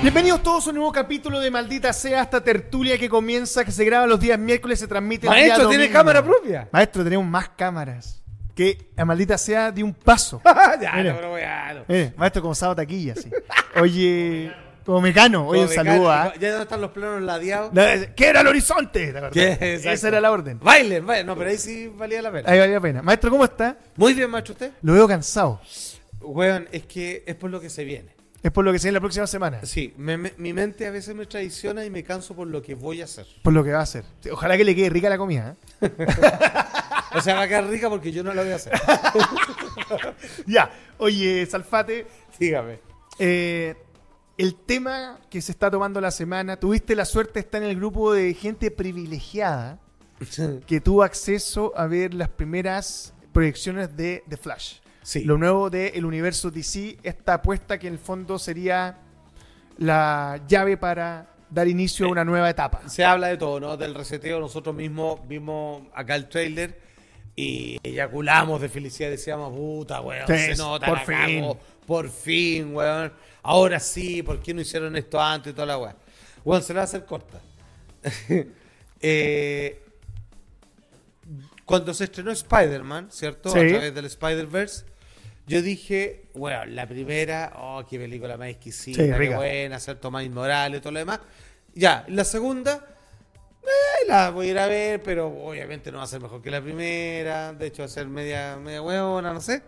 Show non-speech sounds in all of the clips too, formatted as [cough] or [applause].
Bienvenidos todos a un nuevo capítulo de Maldita Sea, esta tertulia que comienza, que se graba los días miércoles, se transmite el día Maestro, ¿tiene domingo. cámara propia? Maestro, tenemos más cámaras. Que a Maldita Sea de un paso. [laughs] ya, Mira. no, pero bueno. Eh, maestro, como sábado taquilla, sí. Oye, como mecano, oye, un saludo a... ¿Ya dónde están los planos ladeados? No, ¿Qué era el horizonte? ¿Te acordás? ¿Qué? Exacto. Esa era la orden. Bailen, bailen. No, pero ahí sí valía la pena. Ahí valía la pena. Maestro, ¿cómo está? Muy bien, macho, usted. Lo veo cansado. Weón, es que es por lo que se viene. Es por lo que se la próxima semana. Sí, me- me- mi mente a veces me traiciona y me canso por lo que voy a hacer. Por lo que va a hacer. Ojalá que le quede rica la comida. ¿eh? [laughs] O sea, va a quedar rica porque yo no la voy a hacer. [laughs] Ya. Oye, Salfate, Dígame. eh, el tema que se está tomando la semana, tuviste la suerte de estar en el grupo de gente privilegiada [laughs] que tuvo acceso a ver las primeras proyecciones de The Flash. Sí. Lo nuevo del universo DC, esta apuesta que en el fondo sería la llave para dar inicio a una nueva etapa. Se habla de todo, ¿no? Del reseteo. Nosotros mismos vimos acá el trailer y eyaculamos de felicidad. Decíamos, puta, weón, se nota, por fin. cago, por fin, weón. Ahora sí, ¿por qué no hicieron esto antes y toda la weón? Weón, se la va a hacer corta. [laughs] Eh, cuando se estrenó Spider-Man, ¿cierto? Sí. A través del Spider-Verse, yo dije, weón, la primera, oh, qué película más exquisita, Sí, qué buena, ¿cierto? Más inmorales y todo lo demás. Ya, la segunda, eh, la voy a ir a ver, pero obviamente no va a ser mejor que la primera. De hecho, va a ser media, media huevona, no sé.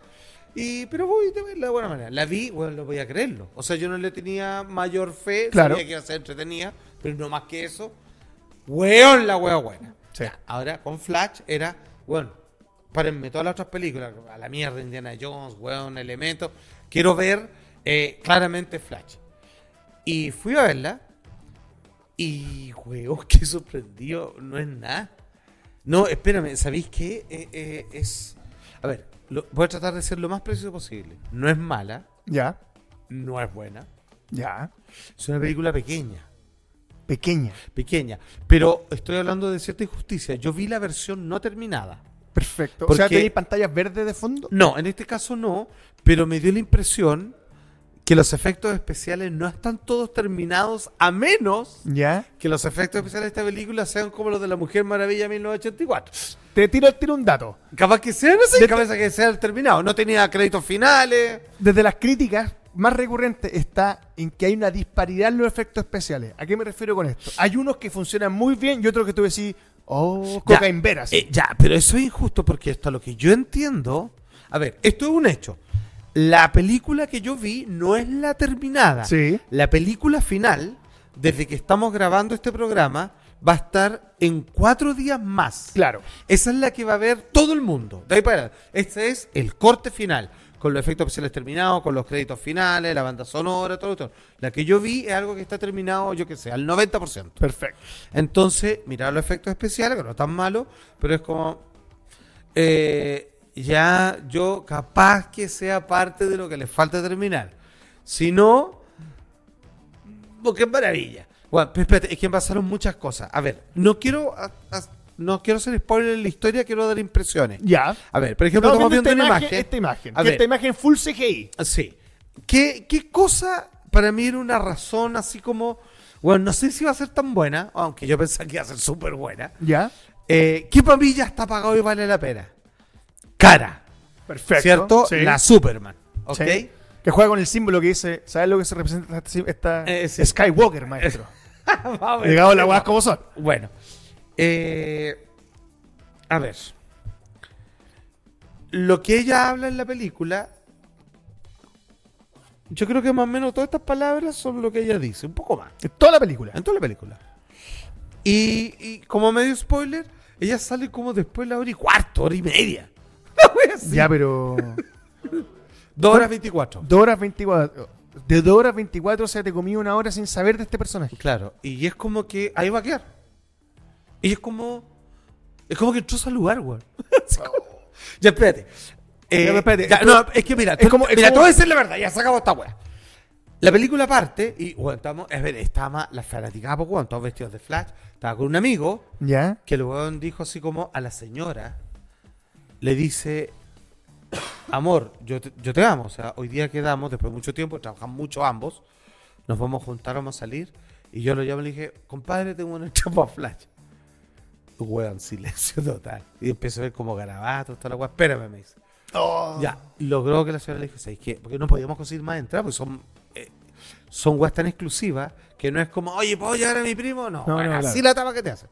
Y, pero voy a verla de buena manera. La vi, bueno, no voy a creerlo. O sea, yo no le tenía mayor fe. Claro. Sabía que iba a ser entretenida, pero no más que eso. Weón, la hueá buena. Sí. Ya, ahora, con Flash, era, bueno, párenme todas las otras películas. A la mierda, Indiana Jones, weón, Elementos. Quiero ver eh, claramente Flash. Y fui a verla. Y, weón, [laughs] qué sorprendido. No es nada. No, espérame, ¿sabéis qué? Eh, eh, es. A ver, lo- voy a tratar de ser lo más preciso posible. No es mala, Ya, no es buena. ya. Es una película pequeña. Pequeña. Pequeña. Pero estoy hablando de cierta injusticia. Yo vi la versión no terminada. Perfecto. O sea, ¿tenéis pantallas verdes de fondo? No, en este caso no, pero me dio la impresión que los efectos especiales no están todos terminados a menos Ya. que los efectos especiales de esta película sean como los de la Mujer Maravilla 1984. Te tiro, tiro un dato. Capaz que sean así, capaz que sean terminados. No tenía créditos finales. Desde las críticas más recurrentes está en que hay una disparidad en los efectos especiales. ¿A qué me refiero con esto? Hay unos que funcionan muy bien y otros que tú decís, oh, Ya, eh, ya, pero eso es injusto porque esto a lo que yo entiendo. A ver, esto es un hecho. La película que yo vi no es la terminada. Sí. La película final, desde que estamos grabando este programa, va a estar en cuatro días más. Claro. Esa es la que va a ver todo el mundo. De ahí para. Este es el corte final. Con los efectos especiales terminados, con los créditos finales, la banda sonora, todo, todo. La que yo vi es algo que está terminado, yo qué sé, al 90%. Perfecto. Entonces, mirar los efectos especiales, que no están malos, pero es como. eh, ya yo capaz que sea parte de lo que les falta terminar. Si no. Porque es maravilla. Bueno, espérate, es que pasaron muchas cosas. A ver, no quiero. a- a- no quiero hacer spoiler en la historia, quiero dar impresiones. Ya. A ver, por ejemplo, Estamos viendo esta una imagen, imagen. esta imagen. A que ver. esta imagen full CGI. Sí. ¿Qué, ¿Qué cosa para mí era una razón así como. Bueno, no sé si va a ser tan buena, aunque yo pensaba que iba a ser súper buena. Ya. Eh, ¿Qué para mí ya está pagado y vale la pena? Cara, Perfecto. ¿cierto? Sí. La Superman, ¿ok? Sí. Que juega con el símbolo que dice, ¿sabes lo que se representa esta, esta- Eh, sí. Skywalker, maestro? [laughs] Llegado las weas como son. Bueno, eh, a ver. Lo que ella habla en la película, yo creo que más o menos todas estas palabras son lo que ella dice, un poco más. En toda la película. En toda la película. Y, y como medio spoiler, ella sale como después de la hora y cuarto, hora y media. [laughs] Ya, pero... [laughs] Dos horas 24. 2 horas 24. De 2 horas 24, o sea, te comí una hora sin saber de este personaje. Claro, y es como que ahí va a quedar. Y es como. Es como que entró a lugar, weón. [laughs] Ya, espérate. Eh, Ya, espérate, ya, esto- no, es que mira, es como- es mira, como- te voy a decir la verdad, ya se acabó esta weá. La película parte y, bueno, estamos, es ver, estaba la fanaticada, pues, weón, todos vestidos de flash. Estaba con un amigo ¿Ya? que el weón dijo así como a la señora, le dice, amor, yo te, yo te amo, o sea, hoy día quedamos, después de mucho tiempo, trabajamos mucho ambos, nos vamos a juntar, vamos a salir. Y yo lo llamo y le dije, compadre, tengo una [laughs] chapa flash. Weón, silencio total. Y empiezo a ver como garabatos, toda la weá. Espérame, me dice. Oh. Ya, logró que la señora le dijo, ¿sabes qué? Porque no podíamos conseguir más entradas, porque son, eh, son weas tan exclusivas que no es como, oye, ¿puedo llevar a mi primo? No, No, bueno, no, así claro. la tapa que te hacen.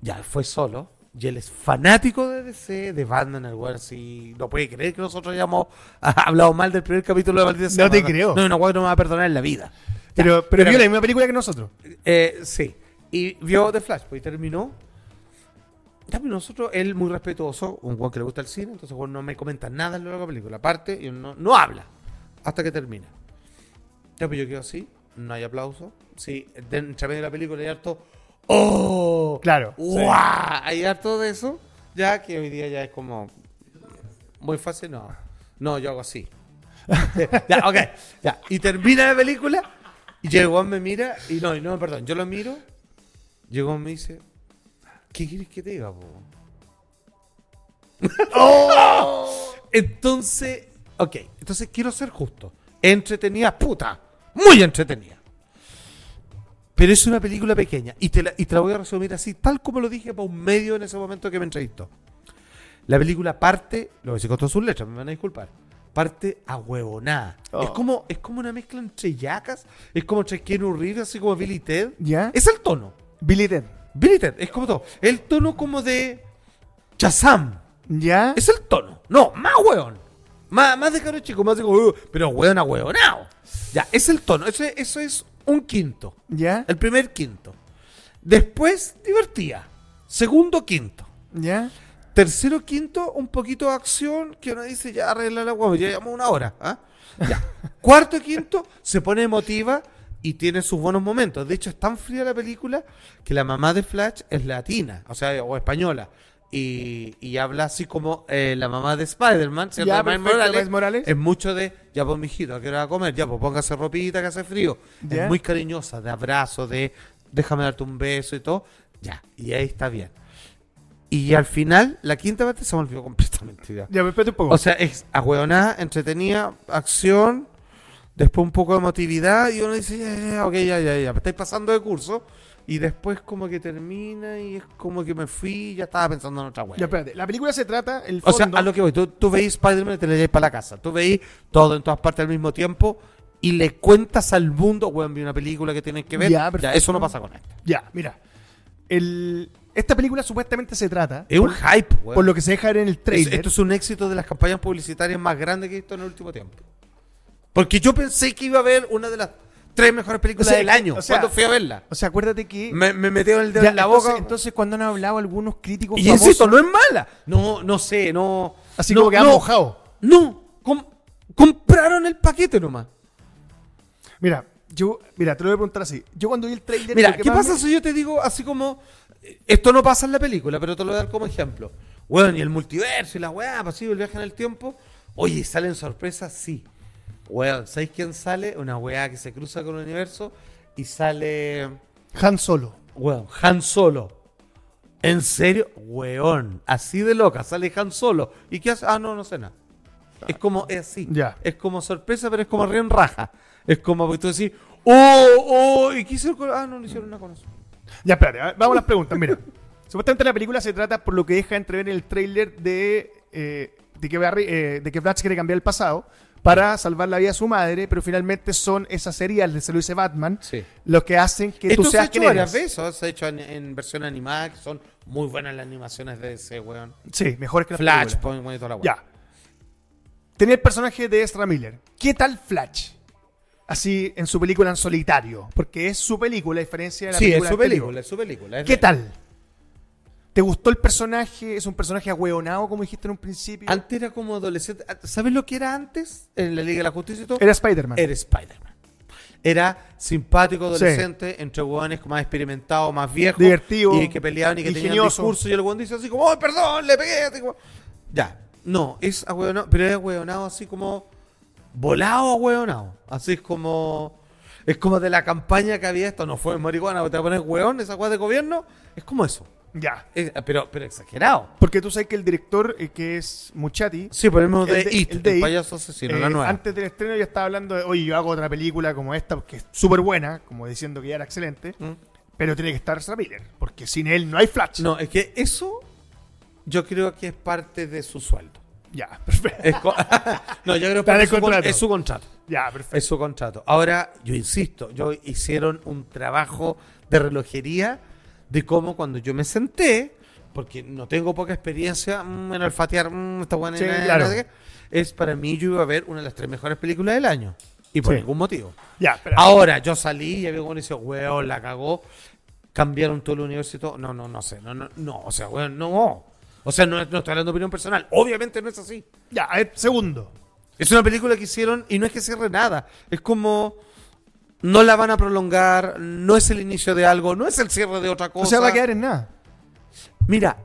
Ya, fue solo. Y él es fanático de DC, de Batman, el weón, si no puede creer que nosotros hayamos [laughs] hablado mal del primer capítulo de Maldita No te creo. No, weá que no me va a perdonar en la vida. Ya, Pero, pero vio la misma película que nosotros. Eh, sí. Y vio The Flash, pues y terminó. Ya, pero nosotros, él muy respetuoso, un weón que le gusta el cine, entonces weón no me comenta nada en lo de la película. Aparte, y no, no habla hasta que termina. Ya, pues yo quedo así, no hay aplauso. Sí, entre medio de la película hay harto. ¡Oh! Claro, sí. ¡Guau! Hay harto de eso, ya que hoy día ya es como. Muy fácil, no. No, yo hago así. [laughs] ya, ok. Ya. Y termina la película. Y llegó me mira. Y no, y no, perdón. Yo lo miro. Llegó me dice. ¿Qué quieres que te diga, po? [laughs] Entonces. Ok. Entonces quiero ser justo. Entretenida, puta. Muy entretenida. Pero es una película pequeña. Y te, la, y te la voy a resumir así, tal como lo dije para un medio en ese momento que me entrevistó. La película parte, lo decir con todas sus letras, me van a disculpar. Parte a huevonada. Oh. Es, como, es como una mezcla entre yacas, es como entre Keanu Reeves, así como Billy Ted. ¿Ya? Es el tono. Billy Ted. Billy Ted, es como todo. El tono como de Shazam. ¿Ya? Es el tono. No, más hueón. Más, más de caro chico, más de como, "Uh", pero hueón a hueonao. Ya, es el tono. Eso, es- eso es un quinto. ¿Ya? El primer quinto. Después, divertía. Segundo quinto. ¿Ya? Tercero quinto, un poquito de acción que uno dice, ya arregla la huevo, ya llevamos una hora. ¿ah? Ya. [laughs] Cuarto quinto, se pone emotiva y tiene sus buenos momentos. De hecho, es tan fría la película que la mamá de Flash es latina, o sea, o española. Y, y habla así como eh, la mamá de Spider-Man, ¿cierto? Ya, perfecto, Morales, Morales. Es mucho de, ya pues mijito, ¿a qué hora va a comer? Ya pues póngase ropita que hace frío. Ya. Es muy cariñosa, de abrazo, de déjame darte un beso y todo. Ya, y ahí está bien. Y al final, la quinta parte se me olvidó [laughs] completamente. Ya. Ya, espérate un poco. O sea, es ahueonada, entretenida, acción, después un poco de emotividad y uno dice, ya, ya, ya, ok, ya, ya, ya, estáis pasando de curso y después como que termina y es como que me fui y ya estaba pensando en otra hueá. ya, espérate. La película se trata, el O fondo... sea, a lo que voy, tú, tú veis Spider-Man y te le llevas para la casa, tú veis todo en todas partes al mismo tiempo y le cuentas al mundo, weón, vi una película que tienes que ver, Ya, ya, eso no pasa con esto. Ya, mira. El... Esta película supuestamente se trata, Es un hype, weón. por lo que se deja ver en el Es- trailer, Esto es un éxito de las campañas publicitarias más grandes que he visto en el último tiempo. Porque yo pensé que iba a ver una de las tres mejores películas O sea, del año o sea, cuando fui a verla. O sea, acuérdate que... Me, me metió el dedo Ya, en la entonces, boca. Entonces, cuando han hablado algunos críticos y famosos... insisto, no es mala. No, no sé, no. Así no, como que no, mojado. No, com- compraron el paquete nomás. Mira, yo... Mira, te lo voy a preguntar así. Yo cuando vi el trailer... Mira, ¿qué pasa me- si yo te digo así como. eh, Esto no pasa en la película, pero te lo voy a dar como ejemplo. Bueno, y el multiverso y la weá, pasivo, el viaje en el tiempo. Oye, ¿salen sorpresas? Sí. Weón, ¿sabéis quién sale? Una weá que se cruza con el universo y sale. Han Solo. Weón, Han Solo. ¿En serio? Weón, así de loca, sale Han Solo. ¿Y qué hace? Ah, no, no sé nada. Es como, es así. Ya. Es como sorpresa, pero es como río en raja. Es como que tú decís, oh, oh, ¿y qué hicieron con.? Ah, no, no hicieron nada con eso. Ya, espérate, a ver, vamos a las preguntas. Mira, [laughs] supuestamente la película se trata por lo que deja entrever en el tráiler de, eh, de, que Barry, eh, de que Flash quiere cambiar el pasado para salvar la vida de su madre, pero finalmente son esas de se lo dice Batman Sí. los que hacen que Esto tú se ha seas hecho varias veces, se ha hecho en, en versión animada, que son muy buenas las animaciones de ese weón. Sí, mejores que las. Flash, pon y toda la weá. Ya. Tenía el personaje de Ezra Miller. ¿Qué tal Flash? Así en su película en solitario. Porque es su película, a diferencia de la Sí, es película su anterior. película, es su película. es ¿Qué de- tal? ¿Te gustó el personaje? ¿Es un personaje ahueonado, como dijiste en un principio? Antes era como adolescente. ¿Sabes lo que era antes? En la Liga de la Justicia y todo. Era Spider-Man. Era Spider-Man. Era simpático, Sí. adolescente, entre hueones más experimentados, más viejos. Divertido, Y que peleaban y que tenían ingenioso. discurso. Y el hueón dice así como, ¡oh, perdón, le pegué! así como- Ya. No, es ahueonado, pero es ahueonado así como volado ahueonado. Así es como... Es como de la campaña que había esto, no fue marihuana, te voy a poner hueón, esa hueá de gobierno. Es como eso. Ya. Eh, pero, pero exagerado. Porque tú sabes que el director, eh, que es Muchati, Sí, ponemos El de, de- It, el el, de It, payaso asesino, eh, la nueva. antes del estreno ya estaba hablando de, oye, yo hago otra película como esta, que es súper buena, como diciendo que ya era excelente, ¿Mm? pero tiene que estar Miller, porque sin él no hay Flash. No, es que eso yo creo que es parte de su sueldo. Ya, [laughs] perfecto. [laughs] No, yo creo que el es su, con- contrato. es su contrato. Ya, perfecto. Es su contrato. Ahora, yo insisto, yo hicieron un trabajo de relojería de cómo cuando yo me senté, porque no tengo poca experiencia mm, en olfatear mm, esta buena Sí, claro. es para mí yo iba a ver una de las tres mejores películas del año. Y por Sí. ningún motivo. Ya, espera. Ahora, yo salí y había que dice, weón, la cagó. Cambiaron todo el universo y todo. No, no, no sé. No, no, no. O sea, weón, no. O sea, no, no estoy hablando de opinión personal. Obviamente no es así. Ya, a ver, segundo. Es una película que hicieron y no es que cierre nada. Es como. No la van a prolongar, no es el inicio de algo, no es el cierre de otra cosa. O sea, va a quedar en nada. Mira,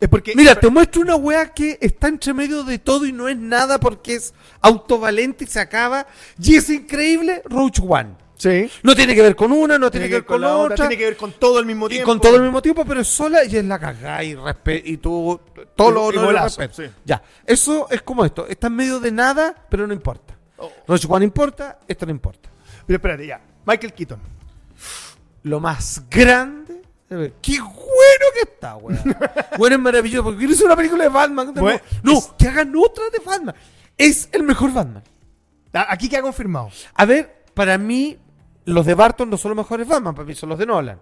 Es porque. mira, te muestro una weá que está entre medio de todo y no es nada porque es autovalente y se acaba. Y es increíble, Roach One. Sí. No tiene que ver con una, no tiene, que ver con, la otra. Tiene que ver con todo al mismo y tiempo. con todo al mismo tiempo, pero es sola y es la cagada y, y tú todo lo Y y respeto. sí. Ya, eso es como esto, está en medio de nada, pero no importa. Oh. Roach One importa, esto no importa. Pero espérate, ya. Michael Keaton. Lo más grande, qué bueno que está, weón. [laughs] bueno, es maravilloso, porque quiero hacer una película de Batman. No, Bueno, no, es- que hagan otra de Batman. Es el mejor Batman. Ah, Aquí queda confirmado. A ver, para mí, los de Barton no son los mejores Batman, para mí son los de Nolan.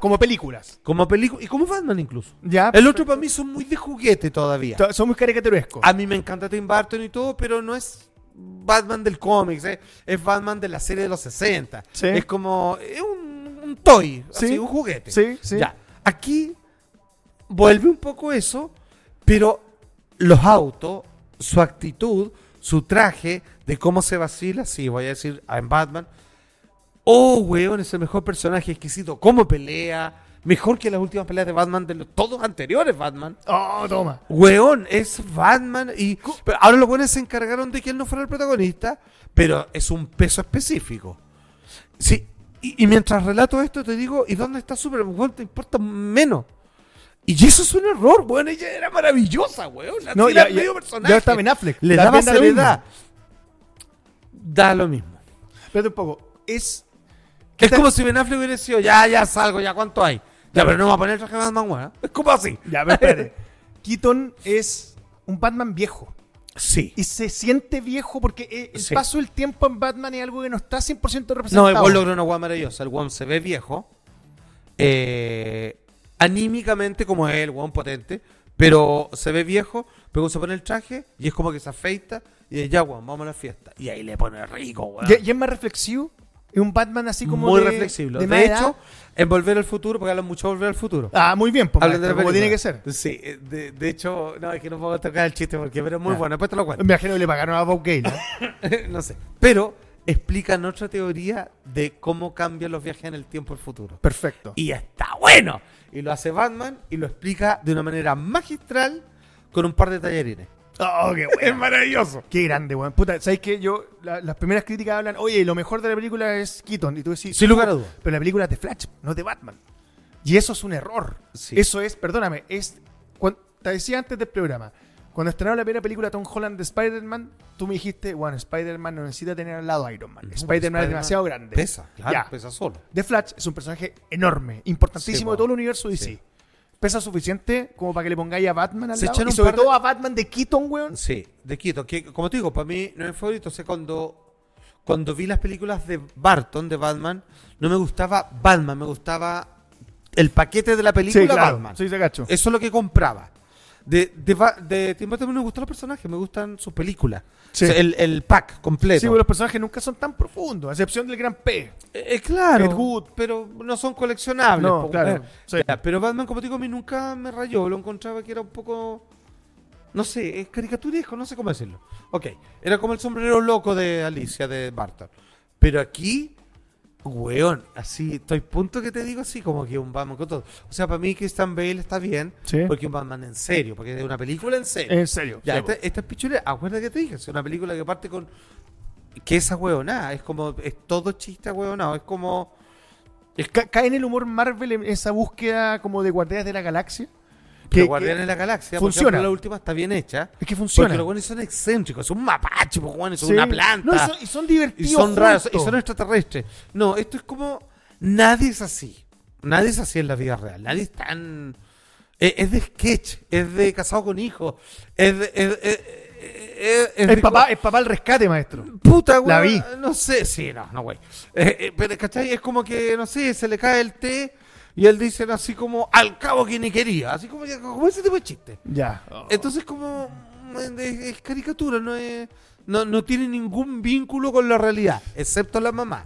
Como películas. Como película y como Batman incluso. Ya. El otro para mí son muy de juguete todavía. to- Son muy caricaturescos. A mí me encanta Tim Burton y todo, pero no es Batman del cómics, ¿eh? es Batman de la serie de los 60. Sí. Es como es un, un toy, Sí. así, un juguete. Sí, sí. Ya. Aquí vuelve un poco eso, pero los autos, su actitud, su traje, de cómo se vacila, sí, voy a decir en Batman. Oh, weón, es el mejor personaje exquisito. Cómo pelea. Mejor que las últimas peleas de Batman de los, todos anteriores Batman. Oh, toma. Weón, es Batman y... Pero ahora los buenos se encargaron de que él no fuera el protagonista, pero es un peso específico. Sí, y, y mientras relato esto te digo, ¿y dónde está Superman? Weón, te importa menos. Y eso es un error, weón, ella era maravillosa, weón. La No, ya, al ya, medio personaje. ya está Ben Affleck. Le Da- daba seriedad. Da lo mismo. Espérate un poco. Es. Es como si Ben Affleck hubiera decidido, ya, ya salgo, ya, ¿cuánto hay? Ya, pero no va a poner el traje de Batman, weón. Es como así. Ya, pero espérate. [laughs] Keaton es un Batman viejo. Sí. Y se siente viejo porque eh, el Sí. paso del tiempo en Batman es algo que no está 100% No, representado. igual logró una guay maravillosa. El weón se ve viejo. eh, anímicamente como es el weón potente. Pero se ve viejo. Pero se pone el traje y es como que se afeita. Y dice, ya, weón, vamos a la fiesta. Y ahí le pone rico, weón. Y, y es más reflexivo. Es un Batman así como Muy de, reflexible. de De, más edad. hecho, en Volver al Futuro, porque hablan mucho de Volver al Futuro. Ah, muy bien, pues, Hablan de como tiene que ser. Sí, eh, de, de hecho, no, es que no puedo tocar el chiste porque pero es muy Ya. bueno. Después te lo cuento. Me imagino que le pagaron a Bob Gale. ¿no? [laughs] no sé. Pero explican otra teoría de cómo cambian los viajes en el tiempo el futuro. Perfecto. Y está bueno. Y lo hace Batman y lo explica de una manera magistral con un par de tallarines. Oh, qué [laughs] Es bueno. maravilloso. Qué grande, weón. Puta, ¿sabes qué? Yo, la- las primeras críticas hablan, oye, lo mejor de la película es Keaton. Y tú decís, Sin lugar a dudas. pero la película es de Flash, no es de Batman. Y eso es un error. Sí. Eso es, perdóname, es. cuan- te decía antes del programa, cuando estrenaron la primera película Tom Holland de Spider-Man, tú me dijiste, bueno, Spider-Man no necesita tener al lado a Iron Man. Spider-Man es demasiado grande. Pesa, claro, Ya. pesa solo. The Flash es un personaje enorme, importantísimo Sí, po. de todo el universo DC. Sí. Pesa suficiente como para que le pongáis a Batman al Se lado. echaron Y un sobre par de- todo a Batman de Keaton, weón. Sí, de Quito. Que, como te digo, para mí no es mi favorito. O sea, cuando, cuando vi las películas de Barton, de Batman, no me gustaba Batman, me gustaba el paquete de la película Batman. Sí, se cacho. Eso es lo que compraba. De, de, de Tim Burton me gustan los personajes, me gustan sus películas. Sí. O sea, el, el pack completo. Sí, pero los personajes nunca son tan profundos, a excepción del gran P. Eh, eh, claro, Ed Wood. pero no son coleccionables. No, claro, eh. sí. Pero Batman, como te digo, a mí nunca me rayó. Lo encontraba que era un poco. No sé, es caricaturesco, no sé cómo decirlo. Ok, era como el sombrero loco de Alicia de Barton. Pero aquí, weón, así, estoy punto que te digo así, como que un Batman con todo. O sea, para mí Christian Bale está bien, Sí. porque un Batman en serio, porque es una película en serio. En serio. Ya, sí, esta, esta es pichulera. Acuérdate que te dije, es una película que parte con. que esa huevonada. Es como. Es todo chiste huevonado. Es como. Es cae en el humor Marvel en esa búsqueda como de guardianes de la galaxia. Que Que, Guardianes de la Galaxia, funciona. por ejemplo, la última está bien hecha. es que funciona. Porque los buenos son excéntricos, son un mapache, pues, weones, son Sí. una planta. No, y, son, y son y divertidos. son raros, y son extraterrestres. No, esto es como. Nadie es así. Nadie es así en la vida real. Nadie es tan. Es, es de sketch, es de casado con hijos. Es de. Es, es- es- es papá, es papá el rescate, maestro. Puta, güey. La vi. No sé, sí, no, no, güey. Eh, eh, pero, ¿cachai? Es como que, no sé, se le cae el té y él dice así como, al cabo que ni quería. Así como, como ese tipo de chiste. Ya. Entonces, como, mm, es, es caricatura, no es. No, no tiene ningún vínculo con la realidad, excepto la mamá.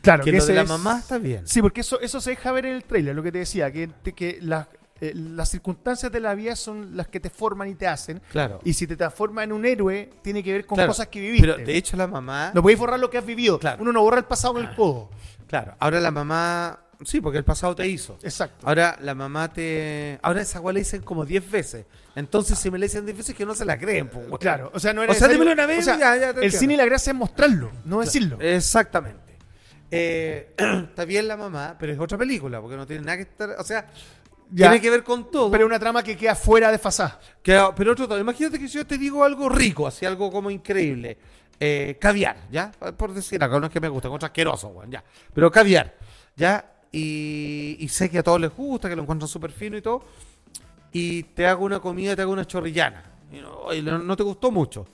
claro, que que lo de ese la es- mamá está bien. Sí, porque eso, eso se deja ver en el trailer, lo que te decía, que, que las, eh, las circunstancias de la vida son las que te forman y te hacen. Claro. Y si te transforma en un héroe, tiene que ver con Claro, cosas que viviste. Pero de hecho, la mamá. no podéis borrar lo que has vivido. Claro. Uno no borra el pasado con el codo. Claro, ahora la mamá. Sí, porque el pasado te hizo. Exacto. Ahora la mamá te. Ahora esa weá le dicen como 10 veces. Entonces, si me le dicen 10 veces, que no se la creen, pues. Claro, o sea, no era O sea, necesario- dímelo una vez o sea, y ya, ya te El entiendo. cine y la gracia es mostrarlo, no decirlo. Exactamente. Eh, [clears throat] está bien la mamá, pero es otra película, porque no tiene nada que estar. O sea, Ya. tiene que ver con todo. Pero una trama que queda fuera de fasada. Pero otro todo. Imagínate que si yo te digo algo rico, así algo como increíble. Eh, caviar, ¿ya? Por decir algo, no es que me guste, es asqueroso, weón, ya. Pero caviar, ¿ya? Y, y sé que a todos les gusta, que lo encuentran súper fino y todo. Y te hago una comida, te hago una chorrillana. Y no, no- no te gustó mucho.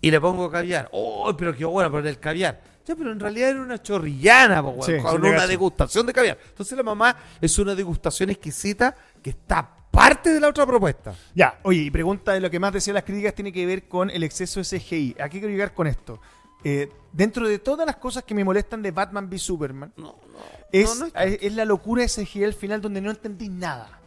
Y le pongo caviar. ¡Oh, pero qué bueno por el caviar! Ya, pero en realidad era una chorrillana, po, weón, Sí, con una degustación de caviar. Entonces la mamá es una degustación exquisita que está parte de la otra propuesta. Ya, oye, y pregunta de lo que más decían las críticas tiene que ver con el exceso de CGI. ¿A qué quiero llegar con esto? Eh, dentro de todas las cosas que me molestan de Batman v Superman, No, no. es, no, es la locura de CGI al final donde no entendí nada.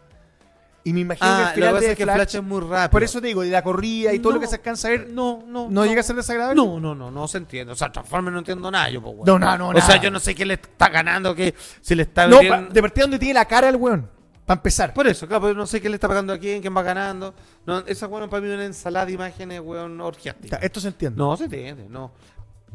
Y me imagino Ah, que al final que de es que Flash, Flash es muy rápido. por eso te digo, de la corrida y todo lo que se alcanza a ver, No, no. ¿no, llega a ser desagradable? No, no, no, no se entiende. O sea, Transformers no entiendo nada yo, weón. No, no, no, O nada. sea, yo no sé qué le está ganando, que si le está No, metiendo- de partida donde tiene la cara el weón, para empezar. Por eso, claro, pero no sé qué le está pagando a quién, quién va ganando. No, esa, bueno, para mí es una ensalada de imágenes, weón, orgiástica. esto se entiende. No, se entiende, no.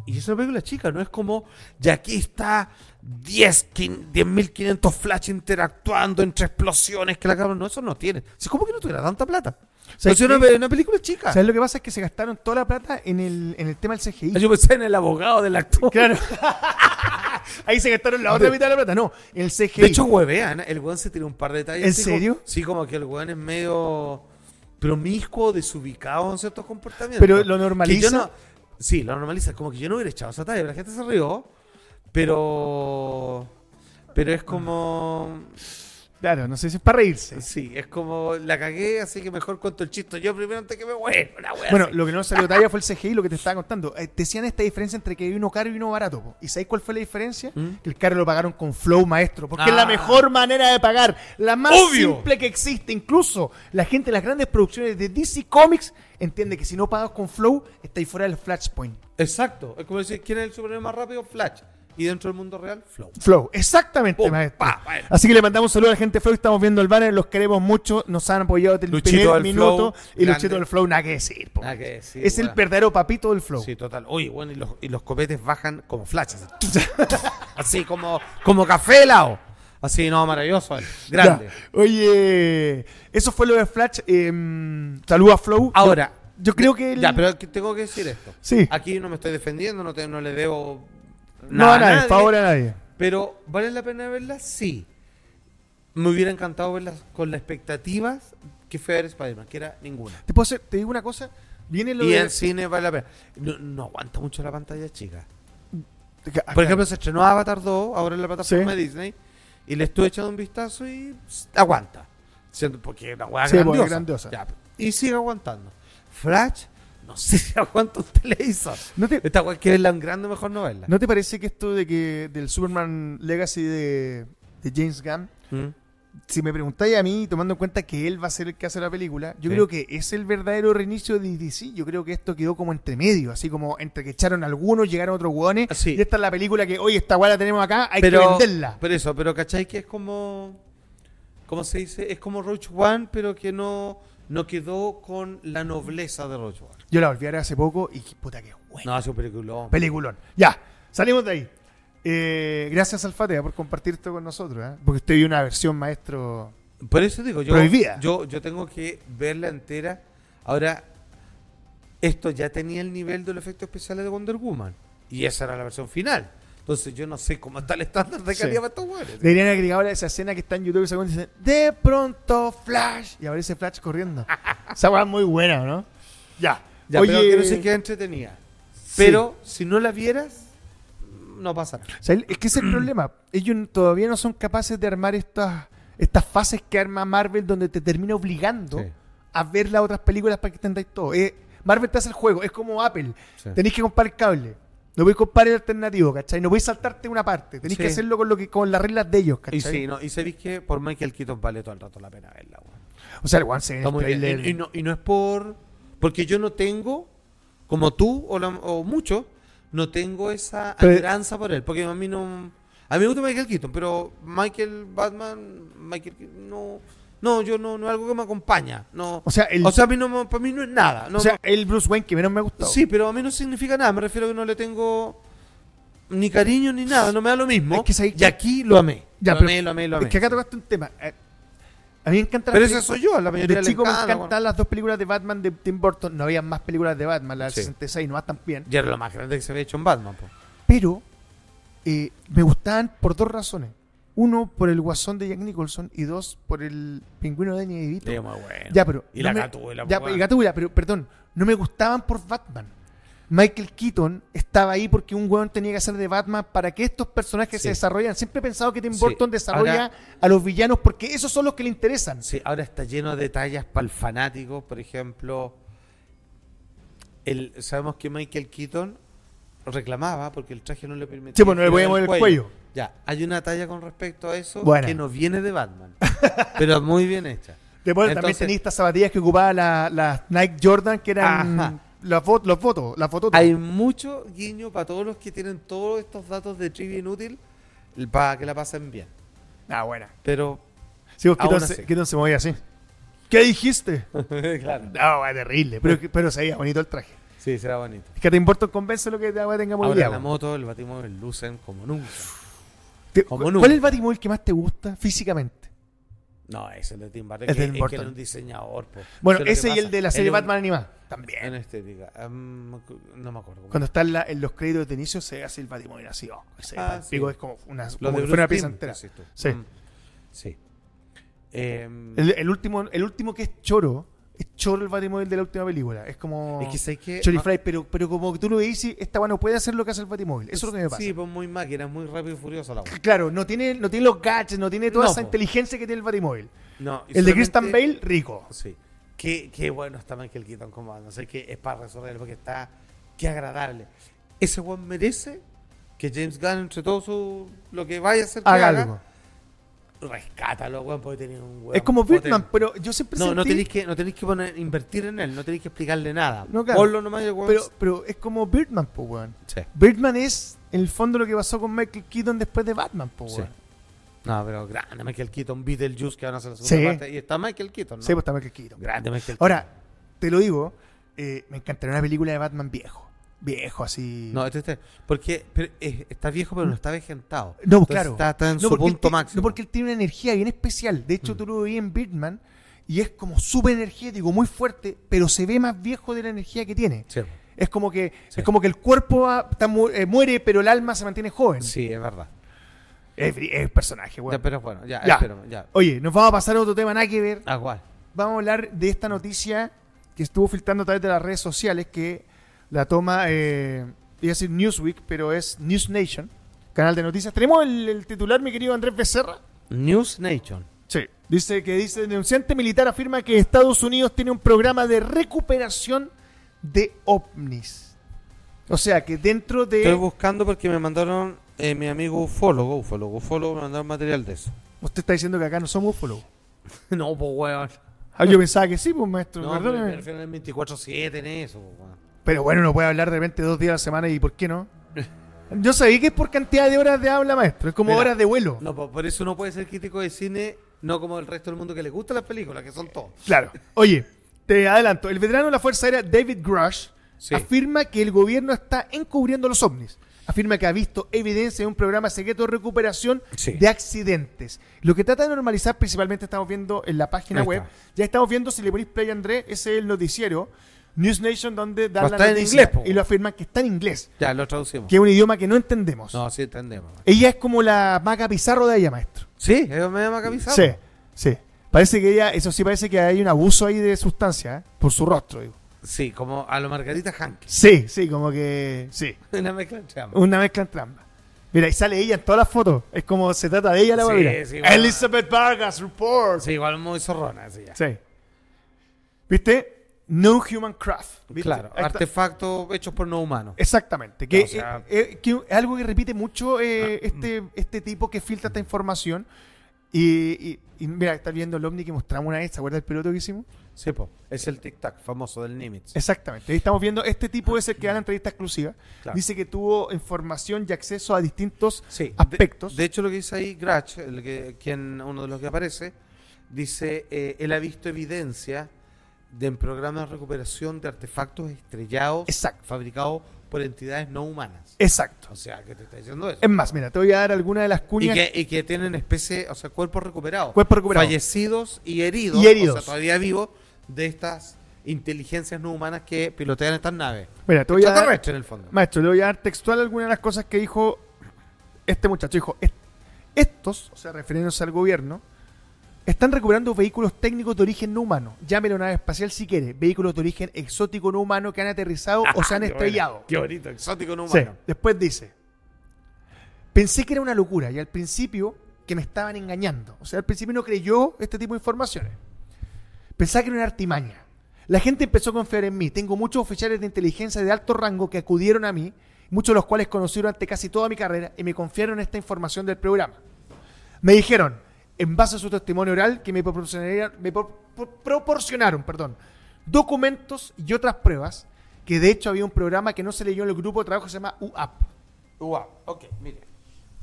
Y es una película chica, no es como, ya aquí está 10 quin- 10.500 flash interactuando entre explosiones que la cabrón. No, eso no tiene. Si como que no tuviera tanta plata. ¿Sabes es una, película chica. ¿Sabes lo que pasa? Es que se gastaron toda la plata en el, en el tema del CGI. Yo pensé en el abogado del actor. Claro. [laughs] Ahí se gastaron la otra mitad de la plata. No, el CGI. De hecho, huevean, ¿eh? el weón se tira un par de detalles. ¿En como- serio? sí, como que el weón es medio promiscuo, desubicado en ciertos comportamientos. Pero lo Que normaliza. yo no- sí, lo normaliza. Como que yo no hubiera echado esa talla, la gente se rió. Pero. Pero es como. Claro, no sé si es para reírse. Sí, es como la cagué, así que mejor cuento el chiste yo primero antes que me wea Bueno, así. lo que no salió [laughs] talla fue el CGI, lo que te estaba contando. Eh, te decían esta diferencia entre que hay uno caro y uno barato. po. ¿Y sabéis cuál fue la diferencia? ¿Mm? Que el caro lo pagaron con Flow Maestro. Porque es la Ah. mejor manera de pagar. La más Obvio. simple que existe. Incluso la gente de las grandes producciones de DC Comics entiende que si no pagas con Flow, estáis fuera del Flashpoint. Exacto. Es como decir, ¿quién es el superhéroe más rápido? Flash. Y dentro del mundo real, Flow. Flow, exactamente, Pum, maestro. pa, bueno. Así que le mandamos un saludo a la gente de Flow. Estamos viendo el banner, los queremos mucho. Nos han apoyado desde el Luchito primer del minuto. Flow, y grande. Luchito del Flow, nada que decir. po. Nada que decir, es el verdadero papito del Flow. Sí, total. Oye, bueno, y los, y los copetes bajan como flashes. [laughs] Así, como, como café helado. Así, no, maravilloso. Grande. Ya. Oye, eso fue lo de Flash. Eh, saludo a Flow. Ahora. yo, yo creo que. el- Ya, pero tengo que decir esto. Sí. Aquí no me estoy defendiendo, no, te- no le debo no nada a nadie, favor a nadie. Pero, ¿vale la pena verla? Sí. Me hubiera encantado verla con las expectativas que fue a ver Spider-Man, que era ninguna. ¿Te, puedo hacer- te digo una cosa. Viene lo Y de. en cine vale la pena. No, no aguanta mucho la pantalla chica. Por ejemplo, se estrenó Avatar 2 ahora en la plataforma Sí. de Disney y le estuve echando un vistazo y aguanta. Porque una weá Sí, grandiosa. grandiosa. Ya, y sigue aguantando. Flash, no sé [laughs] si aguanta un televisor. ¿No te, Esta weá que es la grande mejor novela. ¿No te parece que esto de que del Superman Legacy de, de James Gunn, ¿Mm? si me preguntáis a mí, tomando en cuenta que él va a ser el que hace la película, yo Sí. creo que es el verdadero reinicio de DC. Yo creo que esto quedó como entre medio, así como entre que echaron algunos, llegaron otros hueones, Ah, sí. y esta es la película que, oye, esta weá la tenemos acá, hay pero, que venderla. Pero eso, pero ¿cachai? Que es como. ¿Cómo se dice? Es como Roach One, pero que no, no quedó con la nobleza de One. Yo la volví a ver hace poco y puta que bueno. No, hace un peliculón. Peliculón. Ya, salimos de ahí. Eh, gracias, Alfatea, por compartir esto con nosotros. ¿eh? Porque usted vio una versión maestro. Por eso digo, yo, Prohibida. yo, yo tengo que verla entera. Ahora, esto ya tenía el nivel de los efectos especiales de Wonder Woman. Y esa era la versión final. Entonces yo no sé cómo está el estándar de Sí. calidad para estos hueones. Deberían agregar ahora esa escena que está en YouTube. Según dicen, de pronto Flash. Y aparece Flash corriendo. [laughs] esa weá es muy buena, ¿no? Ya. Ya, Oye, pero quiero decir que entretenida. Pero si no la vieras, no pasa nada. O sea, es que ese es el problema. Ellos todavía no son capaces de armar estas, estas fases que arma Marvel donde te termina obligando Sí. a ver las otras películas para que entendáis todo. Eh, Marvel te hace el juego, es como Apple. Sí. Tenéis que comprar el cable. No podéis comprar el alternativo, ¿cachai? No podéis saltarte una parte. Tenéis Sí. que hacerlo con lo que con las reglas de ellos, ¿cachai? Y sí, no, y sabéis que por Michael Keaton vale todo el rato la pena verla. weón. O sea, el one se. Y, y no, y no es por. Porque yo no tengo, como tú o, la- o muchos, no tengo esa añoranza por él. Porque a mí no. A mí me gusta Michael Keaton, pero Michael Batman, Michael Keaton, no. No, yo no, no es algo que me acompaña. No. O sea, el, O sea, a mí no, me- para mí no es nada. No, o sea, el Bruce Wayne que menos me ha gustado. sí, pero a mí no significa nada. Me refiero a que no le tengo ni cariño ni nada. No me da lo mismo. Es que y aquí lo amé. Ya, lo pero amé, lo amé, lo amé. Es que acá tocaste un tema. Eh, a mí me encanta Pero ese soy yo, la mayoría De le chico me encanta, encantan las dos películas de Batman de Tim Burton. No había más películas de Batman, la del Sí. 66 no tan bien. Ya era lo más grande que se había hecho en Batman. po. Pero eh, me gustaban por dos razones. Uno, por el guasón de Jack Nicholson. Y dos, por el pingüino de Danny DeVito. Bueno. Ya, pero. Y no la me- Gatúbela, Ya, y. Gatúbela, pero perdón. No me gustaban por Batman. Michael Keaton estaba ahí porque un weón tenía que hacer de Batman para que estos personajes Sí. se desarrollan. Siempre he pensado que Tim Sí. Burton desarrolla Ahora- a los villanos porque esos son los que le interesan. Sí, ahora está lleno de tallas para el fanático. Por ejemplo, el, sabemos que Michael Keaton reclamaba porque el traje no le permitía. Sí, pues no le podía mover el cuello. Ya, hay una talla con respecto a eso Buena. que no viene de Batman, [laughs] pero muy bien hecha. Después también Entonces- tenía estas zapatillas que ocupaba la, la Nike Jordan, que eran Ajá. las fotos, los fotos, las fotos. Hay mucho guiño para todos los que tienen todos estos datos de trivia inútil para que la pasen bien. Ah, buena. Pero, Sí, vos, Aún Keaton, así. se, movía así. ¿Qué dijiste? [laughs] claro. No, es terrible. Pero, pero se veía bonito el traje. Sí, será bonito. Es que a Tim Burton convence lo que la tenga Ahora movilidad. la moto, el batimóvil lucen como nunca. Te- ¿Cuál es el Batimóvil que más te gusta físicamente? No, ese es el de Tim Burton. Es que- es que era un diseñador. po. Bueno, ese y el de la serie es un- Batman animada. En También. estética. Em, no me acuerdo. Cuando está en, la- en los créditos de inicio se hace el Batimóvil así. Oh, ese Ah, es como una, como de una pieza entera. Sí. Mm, Sí. Em, El, el último, el último que es choro, es choro el Batimóvil de la última película. Es como... es que sé que. Pero, pero como tú lo veis, esta bueno puede hacer lo que hace el Batimóvil. Eso es lo que me pasa. Sí, pues muy máquina, muy rápido y furioso la. Claro, no tiene, no tiene los gadgets, no tiene toda No, esa po. inteligencia que tiene el Batimóvil. No, El de Christian Bale, rico. Sí. Qué, qué bueno está Michael Keaton como No sé qué es para resolver porque está. Qué agradable. Ese weón merece que James Gunn, entre todo su. lo que vaya a hacer Haga haga, algo. Rescátalo, weón, porque tenía un weón. Es como. Birdman, pero yo siempre No, no tenéis que, no tenéis que poner, invertir en él, no tenéis que explicarle nada. No, claro. Ponlo nomás weón- pero, pero es como Birdman, po, weón. Sí. Birdman es, en el fondo, lo que pasó con Michael Keaton después de Batman, po, Sí. weón. No, pero grande Michael Keaton, Beetlejuice que van a hacer la segunda Sí. parte. Y está Michael Keaton, ¿no? Sí, pues está Michael Keaton. Grande Michael Ahora, te lo digo, eh, me encantaría una película de Batman viejo. Viejo, así. No, este, este- porque pero, eh, está viejo, pero no está vejentado. No, Entonces claro. Está, está en No, su punto máximo. No, porque él tiene una energía bien especial. De hecho, Mm. tú lo veías en Birdman y es como súper energético, muy fuerte, pero se ve más viejo de la energía que tiene. Sí, Es como que, Sí. es como que el cuerpo ah, está eh, muere, pero el alma se mantiene joven. sí, es verdad. Es, es personaje. Ya, pero bueno, ya, Ya. espérame, ya. Oye, nos vamos a pasar a otro tema, nada que ver. Ah, guay. Vamos a hablar de esta noticia que estuvo filtrando a través de las redes sociales, que la toma, eh, iba a decir Newsweek, pero es News Nation, canal de noticias. ¿Tenemos el, el titular, mi querido Andrés Becerra? News Nation. Sí. Dice que dice, denunciante militar afirma que Estados Unidos tiene un programa de recuperación de ovnis. O sea, que dentro de... Estoy buscando porque me mandaron eh, mi amigo ufólogo, ufólogo, ufólogo, me mandaron material de eso. Usted está diciendo que acá no somos ufólogos. [laughs] no, pues weón. Ah, yo pensaba que sí, pues maestro. No, perdóneme. me refiero al 24-7 en eso, pues, weón. Pero bueno, no puede hablar de repente dos días a la semana y ¿por qué no? Yo sabía que es por cantidad de horas de habla, maestro. Es como Mira, horas de vuelo. No, por eso uno puede ser crítico de cine, no como el resto del mundo que le gustan las películas, que son todos. Claro. Oye, te adelanto. El veterano de la Fuerza Aérea, David Grush, Sí. afirma que el gobierno está encubriendo los ovnis. afirma que ha visto evidencia de un programa secreto de recuperación Sí. de accidentes. Lo que trata de normalizar, principalmente estamos viendo en la página web, ya estamos viendo, si le ponéis play André, ese es el noticiero News Nation donde dan la está en noticia inglés, po. y lo afirman que está en inglés, Ya, lo traducimos. que es un idioma que no entendemos. No, sí entendemos. Ella es como la maga Pizarro de ella, maestro. Sí, es medio macabizado. Sí, sí. Parece que ella, eso sí parece que hay un abuso ahí de sustancia, ¿eh? por su rostro, digo. Sí, como a lo Margarita Hank. Sí, sí, como que, sí. [laughs] Una mezcla entre ambos. Una mezcla en trampa. Mira, y sale ella en todas las fotos. Es como se trata de ella la Sí, sí, bueno. Elizabeth Vargas Report. Sí, igual muy zorrona, sí, ya. Sí. ¿Viste? No Human Craft. ¿viste? Claro, artefactos hechos por no humanos. Exactamente. Que, O sea- eh, eh, que es algo que repite mucho eh, este, este tipo que filtra esta información. Y, y- y mira, estás viendo el ovni que mostramos una vez. ¿Se acuerdas del piloto que hicimos? Sí, po. Es el tic-tac famoso del Nimitz. Exactamente. Ahí estamos viendo este tipo es el que da la entrevista exclusiva. Claro. Dice que tuvo información y acceso a distintos Sí, de- aspectos. De, hecho, lo que dice ahí Grach, el que, quien, uno de los que aparece, dice, eh, él ha visto evidencia de programas de recuperación de artefactos estrellados Exacto. fabricados por entidades no humanas. Exacto. O sea, que te está diciendo eso. Es más, mira, te voy a dar alguna de las Y cuñas. que, y que tienen especie, o sea, cuerpos recuperados. Cuerpos recuperados. Fallecidos y heridos. Y heridos. O sea, todavía vivos de estas inteligencias no humanas que pilotean estas naves. Mira, te voy a dar, en el fondo. maestro, le voy a dar textual algunas de las cosas que dijo este muchacho. Dijo, "Est- estos, o sea, refiriéndose al gobierno, están recuperando vehículos técnicos de origen no humano. Llámelo nave espacial si quiere. Vehículos de origen exótico no humano que han aterrizado [laughs] o se han Qué estrellado. Qué bonito, exótico no Sí. humano. Después dice, pensé que era una locura y al principio que me estaban engañando. O sea, al principio no creyó este tipo de informaciones. Pensaba que era una artimaña. La gente empezó a confiar en mí. Tengo muchos oficiales de inteligencia de alto rango que acudieron a mí, muchos de los cuales conocí durante casi toda mi carrera y me confiaron esta información del programa. Me dijeron, en base a su testimonio oral, que me proporcionaron, perdón, documentos y otras pruebas, que de hecho había un programa que no se leyó en el grupo de trabajo que se llama UAP. Wow, ok, mire.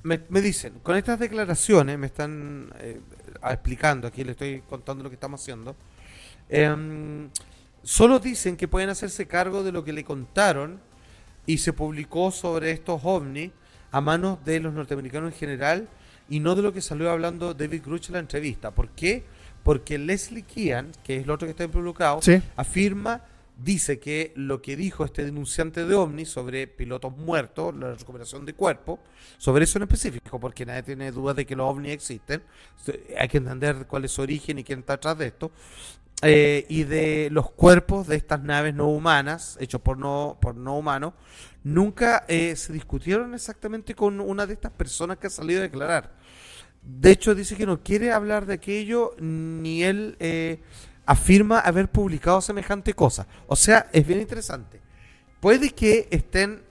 Me, me dicen, con estas declaraciones, me están eh, explicando, aquí le estoy contando lo que estamos haciendo, em, solo dicen que pueden hacerse cargo de lo que le contaron y se publicó sobre estos ovnis a manos de los norteamericanos en general y no de lo que salió hablando David Grush en la entrevista. ¿Por qué? Porque Leslie Kean, que es el otro que está involucrado, Sí. afirma, dice que lo que dijo este denunciante de OVNI sobre pilotos muertos, la recuperación de cuerpos, sobre eso en específico, porque nadie tiene dudas de que los OVNI existen, hay que entender cuál es su origen y quién está atrás de esto, eh, y de los cuerpos de estas naves no humanas, hechos por no, por no humanos, nunca eh, se discutieron exactamente con una de estas personas que ha salido a declarar. De hecho, dice que no quiere hablar de aquello, ni él eh, afirma haber publicado semejante cosa. O sea, es bien interesante. Puede que estén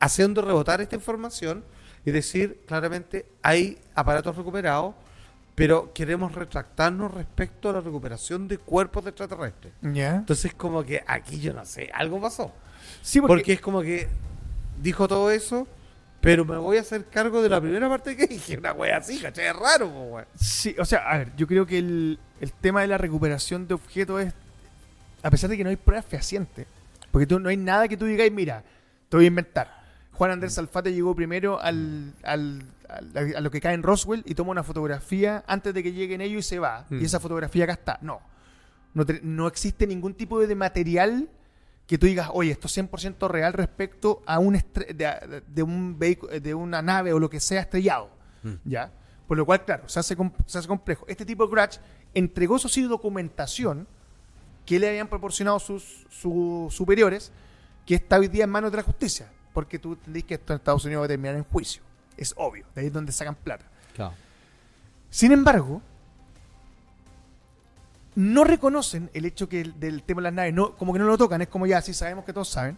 haciendo rebotar esta información y decir claramente hay aparatos recuperados, pero queremos retractarnos respecto a la recuperación de cuerpos de extraterrestres. Entonces, como que aquí yo no sé, algo pasó. Sí, Porque, es como que dijo todo eso, pero me voy a hacer cargo de la primera parte que dije. Una wea así, ¿cachai? Es raro, wea. Sí, o sea, a ver, yo creo que el, el tema de la recuperación de objetos es, a pesar de que no hay pruebas fehacientes, porque tú, no hay nada que tú digas, mira, te voy a inventar. Juan Andrés Alfate llegó primero al, al- al- a lo que cae en Roswell y toma una fotografía antes de que lleguen ellos y se va. Mm. Y esa fotografía acá está. No. No, te- no existe ningún tipo de material que tú digas, oye, esto es 100% real respecto a un de, de un vehículo, de una nave o lo que sea estrellado. Mm. ¿Ya? Por lo cual, claro, se hace, se hace complejo. Este tipo de Grudge entregó, eso sí, documentación que le habían proporcionado sus, sus superiores, que está hoy día en manos de la justicia. Porque tú entendís que esto en Estados Unidos va a terminar en juicio. Es obvio. De ahí es donde sacan plata. Sin embargo, no reconocen el hecho que el- del tema de las naves, no, como que no lo tocan, es como ya, sí sabemos que todos saben.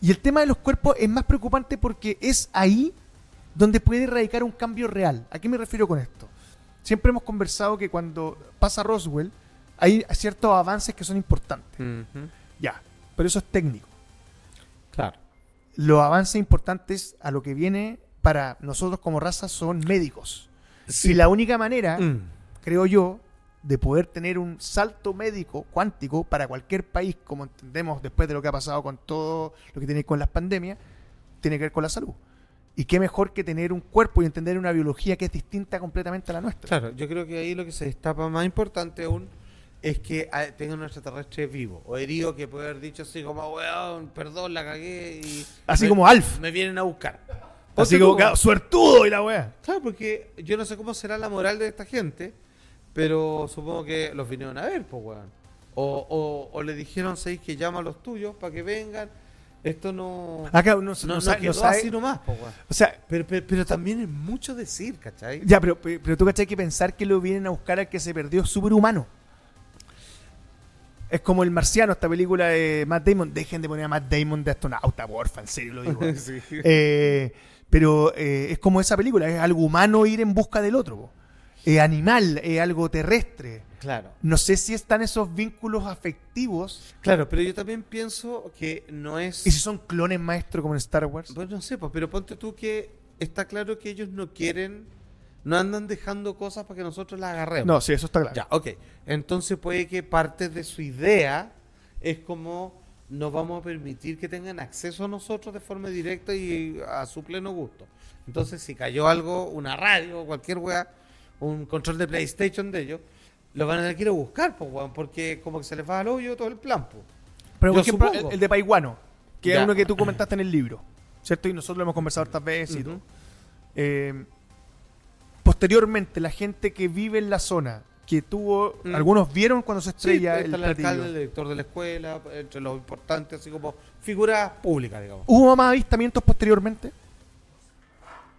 Y el tema de los cuerpos es más preocupante porque es ahí donde puede radicar un cambio real. ¿A qué me refiero con esto? Siempre hemos conversado que cuando pasa Roswell hay ciertos avances que son importantes. Ya, pero eso es técnico. Claro. Los avances importantes a lo que viene para nosotros como raza son médicos. Y la única manera Mm. creo yo, de poder tener un salto médico cuántico para cualquier país, como entendemos después de lo que ha pasado con todo lo que tiene con las pandemias, tiene que ver con la salud. Y qué mejor que tener un cuerpo y entender una biología que es distinta completamente a la nuestra. Claro, yo creo que ahí lo que se destapa más importante aún es que ah, tenga un extraterrestre vivo o herido que puede haber dicho así como, weón, perdón, la cagué y... Así me- como Alf. Me vienen a buscar. Así como, tú- claro, suertudo y la weá. Claro, porque yo no sé cómo será la moral de esta gente, pero supongo que los vinieron a ver, pues, weón. O, o, o le dijeron, seis que llama a los tuyos para que vengan. Esto no... Acá uno no, no, no sabe- no sabe- así nomás, pues, weón. O sea, Pero, pero, pero también es mucho decir, ¿cachai? ya, pero, pero tú cachai que pensar que lo vienen a buscar al que se perdió superhumano. Es como el marciano, esta película de Matt Damon. Dejen de poner a Matt Damon de astronauta, porfa, en serio lo digo. [laughs] Sí. Eh, pero eh, es como esa película, es algo humano ir en busca del otro. po. Es animal, es algo terrestre. Claro. No sé si están esos vínculos afectivos Claro, pero yo también pienso que no es... y si son clones maestros como en Star Wars. Pues no sé, pues, pero ponte tú que está claro que ellos no quieren, no andan dejando cosas para que nosotros las agarremos. No, sí, eso está claro. Ya, ok. Entonces puede que parte de su idea es como no vamos a permitir que tengan acceso a nosotros de forma directa y a su pleno gusto. Entonces, si cayó algo, una radio, cualquier weá, un control de PlayStation de ellos, lo van a tener que ir a buscar, pues, weón, porque como que se les va al hoyo todo el plan, pues. Pero por ejemplo, el, el de Paiguano, que es uno que tú comentaste en el libro, ¿cierto? Y nosotros lo hemos conversado otras veces y todo. Eh, posteriormente, la gente que vive en la zona, que tuvo, Mm. algunos vieron cuando se Sí, estrella está el el alcalde, el director de la escuela, entre los importantes, así como figuras públicas, digamos. ¿Hubo más avistamientos posteriormente?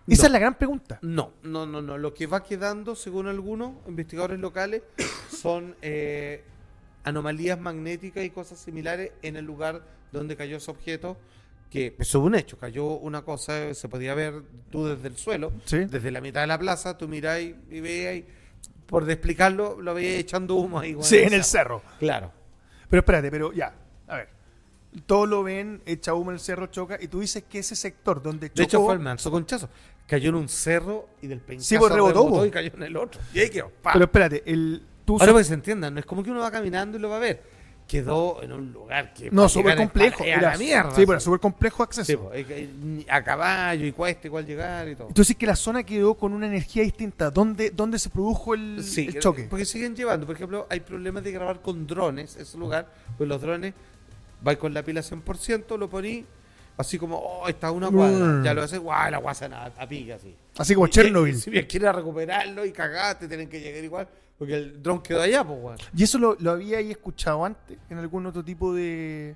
Esa No. es la gran pregunta. No, no, no, no. Lo que va quedando, según algunos investigadores locales, son eh, anomalías magnéticas y cosas similares en el lugar donde cayó ese objeto. Que eso es un hecho, cayó una cosa, se podía ver tú desde el suelo, Sí. desde la mitad de la plaza, tú miráis y veías, por de explicarlo, lo veías echando humo ahí. Sí, en el cerro. Claro. Pero espérate, pero ya, a ver. Todos lo ven, echa humo en el cerro, choca, y tú dices que ese sector donde chocó... De hecho, fue el manso conchazo. Cayó en un cerro y del pencazo Sí, pues, rebotó, y cayó en el otro. Y ahí quedó. Pero espérate, el... Tú Ahora que se entienda, no es como que uno va caminando y lo va a ver. Quedó en un lugar que. No, súper complejo. era- la mierda. Sí, pero súper complejo acceso. Sí, pues, a caballo y cuesta igual llegar y todo. Dices que la zona quedó con una energía distinta. ¿Dónde, dónde se produjo el, Sí, el choque? Porque siguen llevando. Por ejemplo, hay problemas de grabar con drones ese lugar. Pues los drones, vais con la pila 100%, lo poní así como, oh, está una cuadra. Mm. Ya lo haces, guau, la guasa a, a pica así. Así como Y- Chernobyl. si bien quieres recuperarlo y cagaste, tienen que llegar igual. Porque el dron quedó allá, pues, weón. ¿Y eso lo, lo había ahí escuchado antes? ¿En algún otro tipo de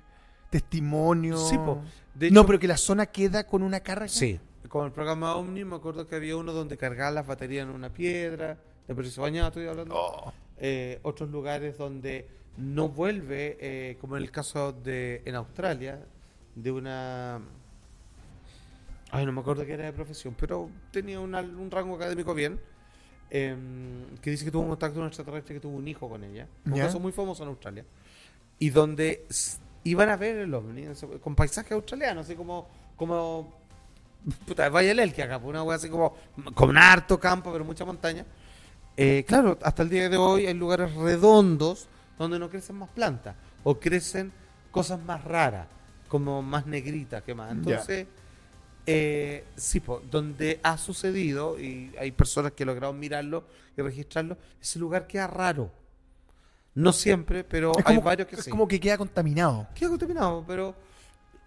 testimonio? Sí. De no, pero que la zona queda con una carga. Sí, con el programa Omni me acuerdo que había uno donde cargaban las baterías en una piedra, de Preciso Bañado estoy hablando. Oh. Eh, otros lugares donde no vuelve, eh, como en el caso de en Australia, de una... Ay, no me acuerdo qué era de profesión, pero tenía una- un rango académico bien, em, que dice que tuvo un contacto con un extraterrestre que tuvo un hijo con ella. Un Ya. caso muy famoso en Australia. Y donde iban a ver el ovni, con paisaje australiano, así como... como puta, Valle del Elqui acá, pues, una wea así como con harto campo, pero mucha montaña. Eh, claro, hasta el día de hoy hay lugares redondos donde no crecen más plantas o crecen cosas más raras, como más negritas que más. Entonces, eh, sí, po, donde ha sucedido y hay personas que lograron mirarlo y registrarlo, ese lugar queda raro. No siempre, pero Es hay como, varios que es sí. como que queda contaminado. Queda contaminado, pero.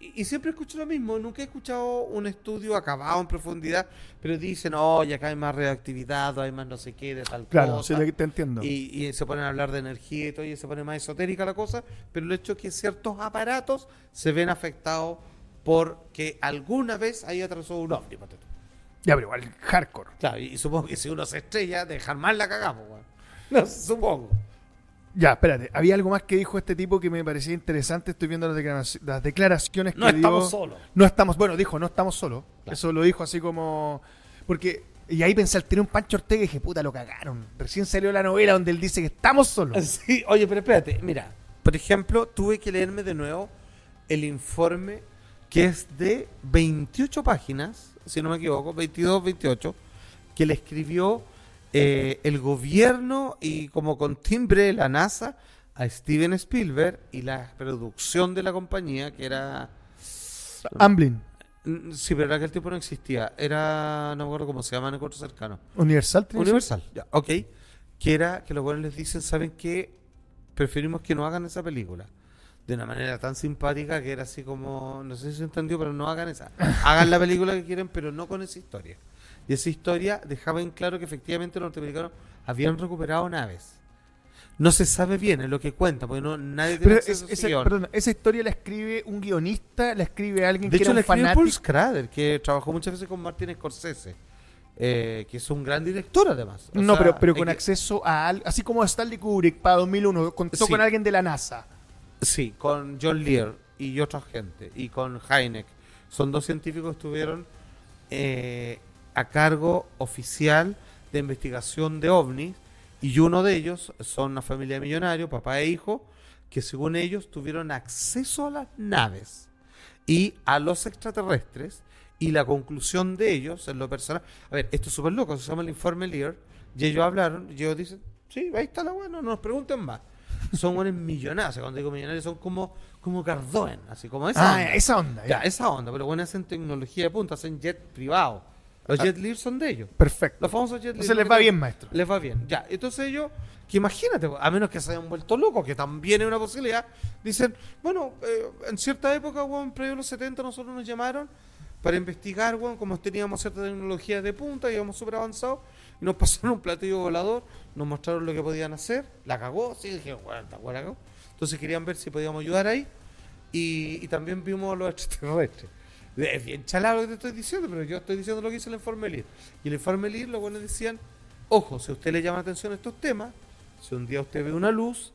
Y, y siempre escucho lo mismo. Nunca he escuchado un estudio acabado en profundidad, pero dicen, oye, acá hay más reactividad, o hay más no sé qué, de tal Claro, sí, cosa. te, te entiendo. y, y se ponen a hablar de energía y todo, y se pone más esotérica la cosa, pero el hecho es que ciertos aparatos se ven afectados porque alguna vez ahí atravesó un ovni. Ya, pero igual, hardcore. Claro, y, y supongo que si uno se estrella, dejar mal la cagamos. No, [laughs] supongo. Ya, espérate. Había algo más que dijo este tipo que me parecía interesante. Estoy viendo las, declaraci- las declaraciones No que estamos dio. solos. No estamos, bueno, dijo, no estamos solos. Claro. Eso lo dijo así como. Porque. Y ahí pensé al tener un Pancho Ortega y dije, puta, lo cagaron. Recién salió la novela donde él dice que estamos solos. [laughs] Sí, oye, pero espérate, mira, por ejemplo, tuve que leerme de nuevo el informe que es de 28 páginas, si no me equivoco, 22, 28, que le escribió eh, el gobierno y como con timbre la NASA a Steven Spielberg y la producción de la compañía, que era Amblin. Mm, Sí, pero en aquel tiempo no existía. Era, no me acuerdo cómo se llama en el cercano. Universal. Universal, ya, ok. Que era que los buenos les dicen, ¿saben qué? Preferimos que no hagan esa película. De una manera tan simpática que era así como, no sé si se entendió, pero no hagan esa. Hagan la película que quieren, pero no con esa historia. Y esa historia dejaba en claro que efectivamente los norteamericanos habían recuperado naves. No se sabe bien, es lo que cuenta, porque no, nadie tiene Pero es- esa, perdona, esa historia la escribe un guionista, la escribe alguien De que hecho, era le un escribe fanático. Paul Schrader, que trabajó muchas veces con Martin Scorsese, eh, que es un gran director además. O No, sea, pero, pero con que- acceso a al- así como Stanley Kubrick para 2001 contó Sí. con alguien de la NASA. Sí, con John Lear y otra gente, y con Heineck. Son dos científicos que estuvieron eh, a cargo oficial de investigación de ovnis, y uno de ellos son una familia de millonarios, papá e hijo, que según ellos tuvieron acceso a las naves y a los extraterrestres, y la conclusión de ellos en lo personal. A ver, esto es súper loco, se llama el informe Lear, y ellos hablaron, y ellos dicen, sí, ahí está la buena, no nos pregunten más. Son buenos millonarios, cuando digo millonarios son como, como Cardoen, así como esa ah, onda. esa onda. Ya, ya. esa onda, pero bueno, hacen tecnología de punta, hacen jet privado. Los Ah. jet Lear son de ellos. Perfecto. Los famosos jet Lear. Entonces les va bien, maestro. Les va bien. Ya, entonces ellos, que imagínate, a menos que se hayan vuelto locos, que también es una posibilidad, dicen, bueno, eh, en cierta época, weón, previo a los 70, nosotros nos llamaron para investigar, weón, como teníamos cierta tecnología de punta, íbamos súper avanzados, y nos [laughs] pasaron un platillo volador, nos mostraron lo que podían hacer, la cagó, sí, dije, bueno, la cagó. Entonces querían ver si podíamos ayudar ahí, y, y también vimos a los [laughs] extraterrestres. Es bien chalado lo que te estoy diciendo, pero yo estoy diciendo lo que dice el informe LIR. Y el informe LIR, los buenos decían, ojo, si a usted le llama la atención estos temas, si un día usted ve una luz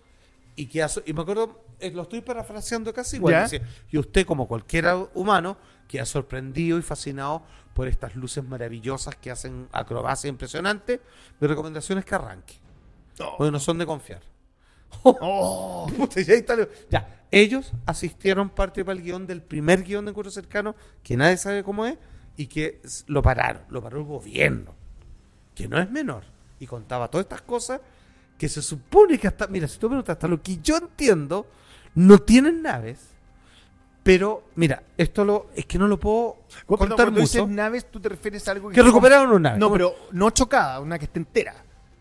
y que aso- y me acuerdo, eh, lo estoy parafraseando casi igual, y usted como cualquier humano queda sorprendido y fascinado por estas luces maravillosas que hacen acrobacia impresionante, mi recomendación es que arranque, porque no son de confiar. Oh, [laughs] Puta, ya, está ya, ellos asistieron parte para el guion del primer guion de Encuentro Cercano, que nadie sabe cómo es, y que lo pararon, lo paró el gobierno, que no es menor, y contaba todas estas cosas que se supone que hasta, mira, si tú preguntas, hasta lo que yo entiendo, no tienen naves, pero, mira, esto lo, es que no lo puedo contar cuando dices mucho, naves, tú te refieres a algo que recuperaron una nave. No, pero no chocada, una que esté entera.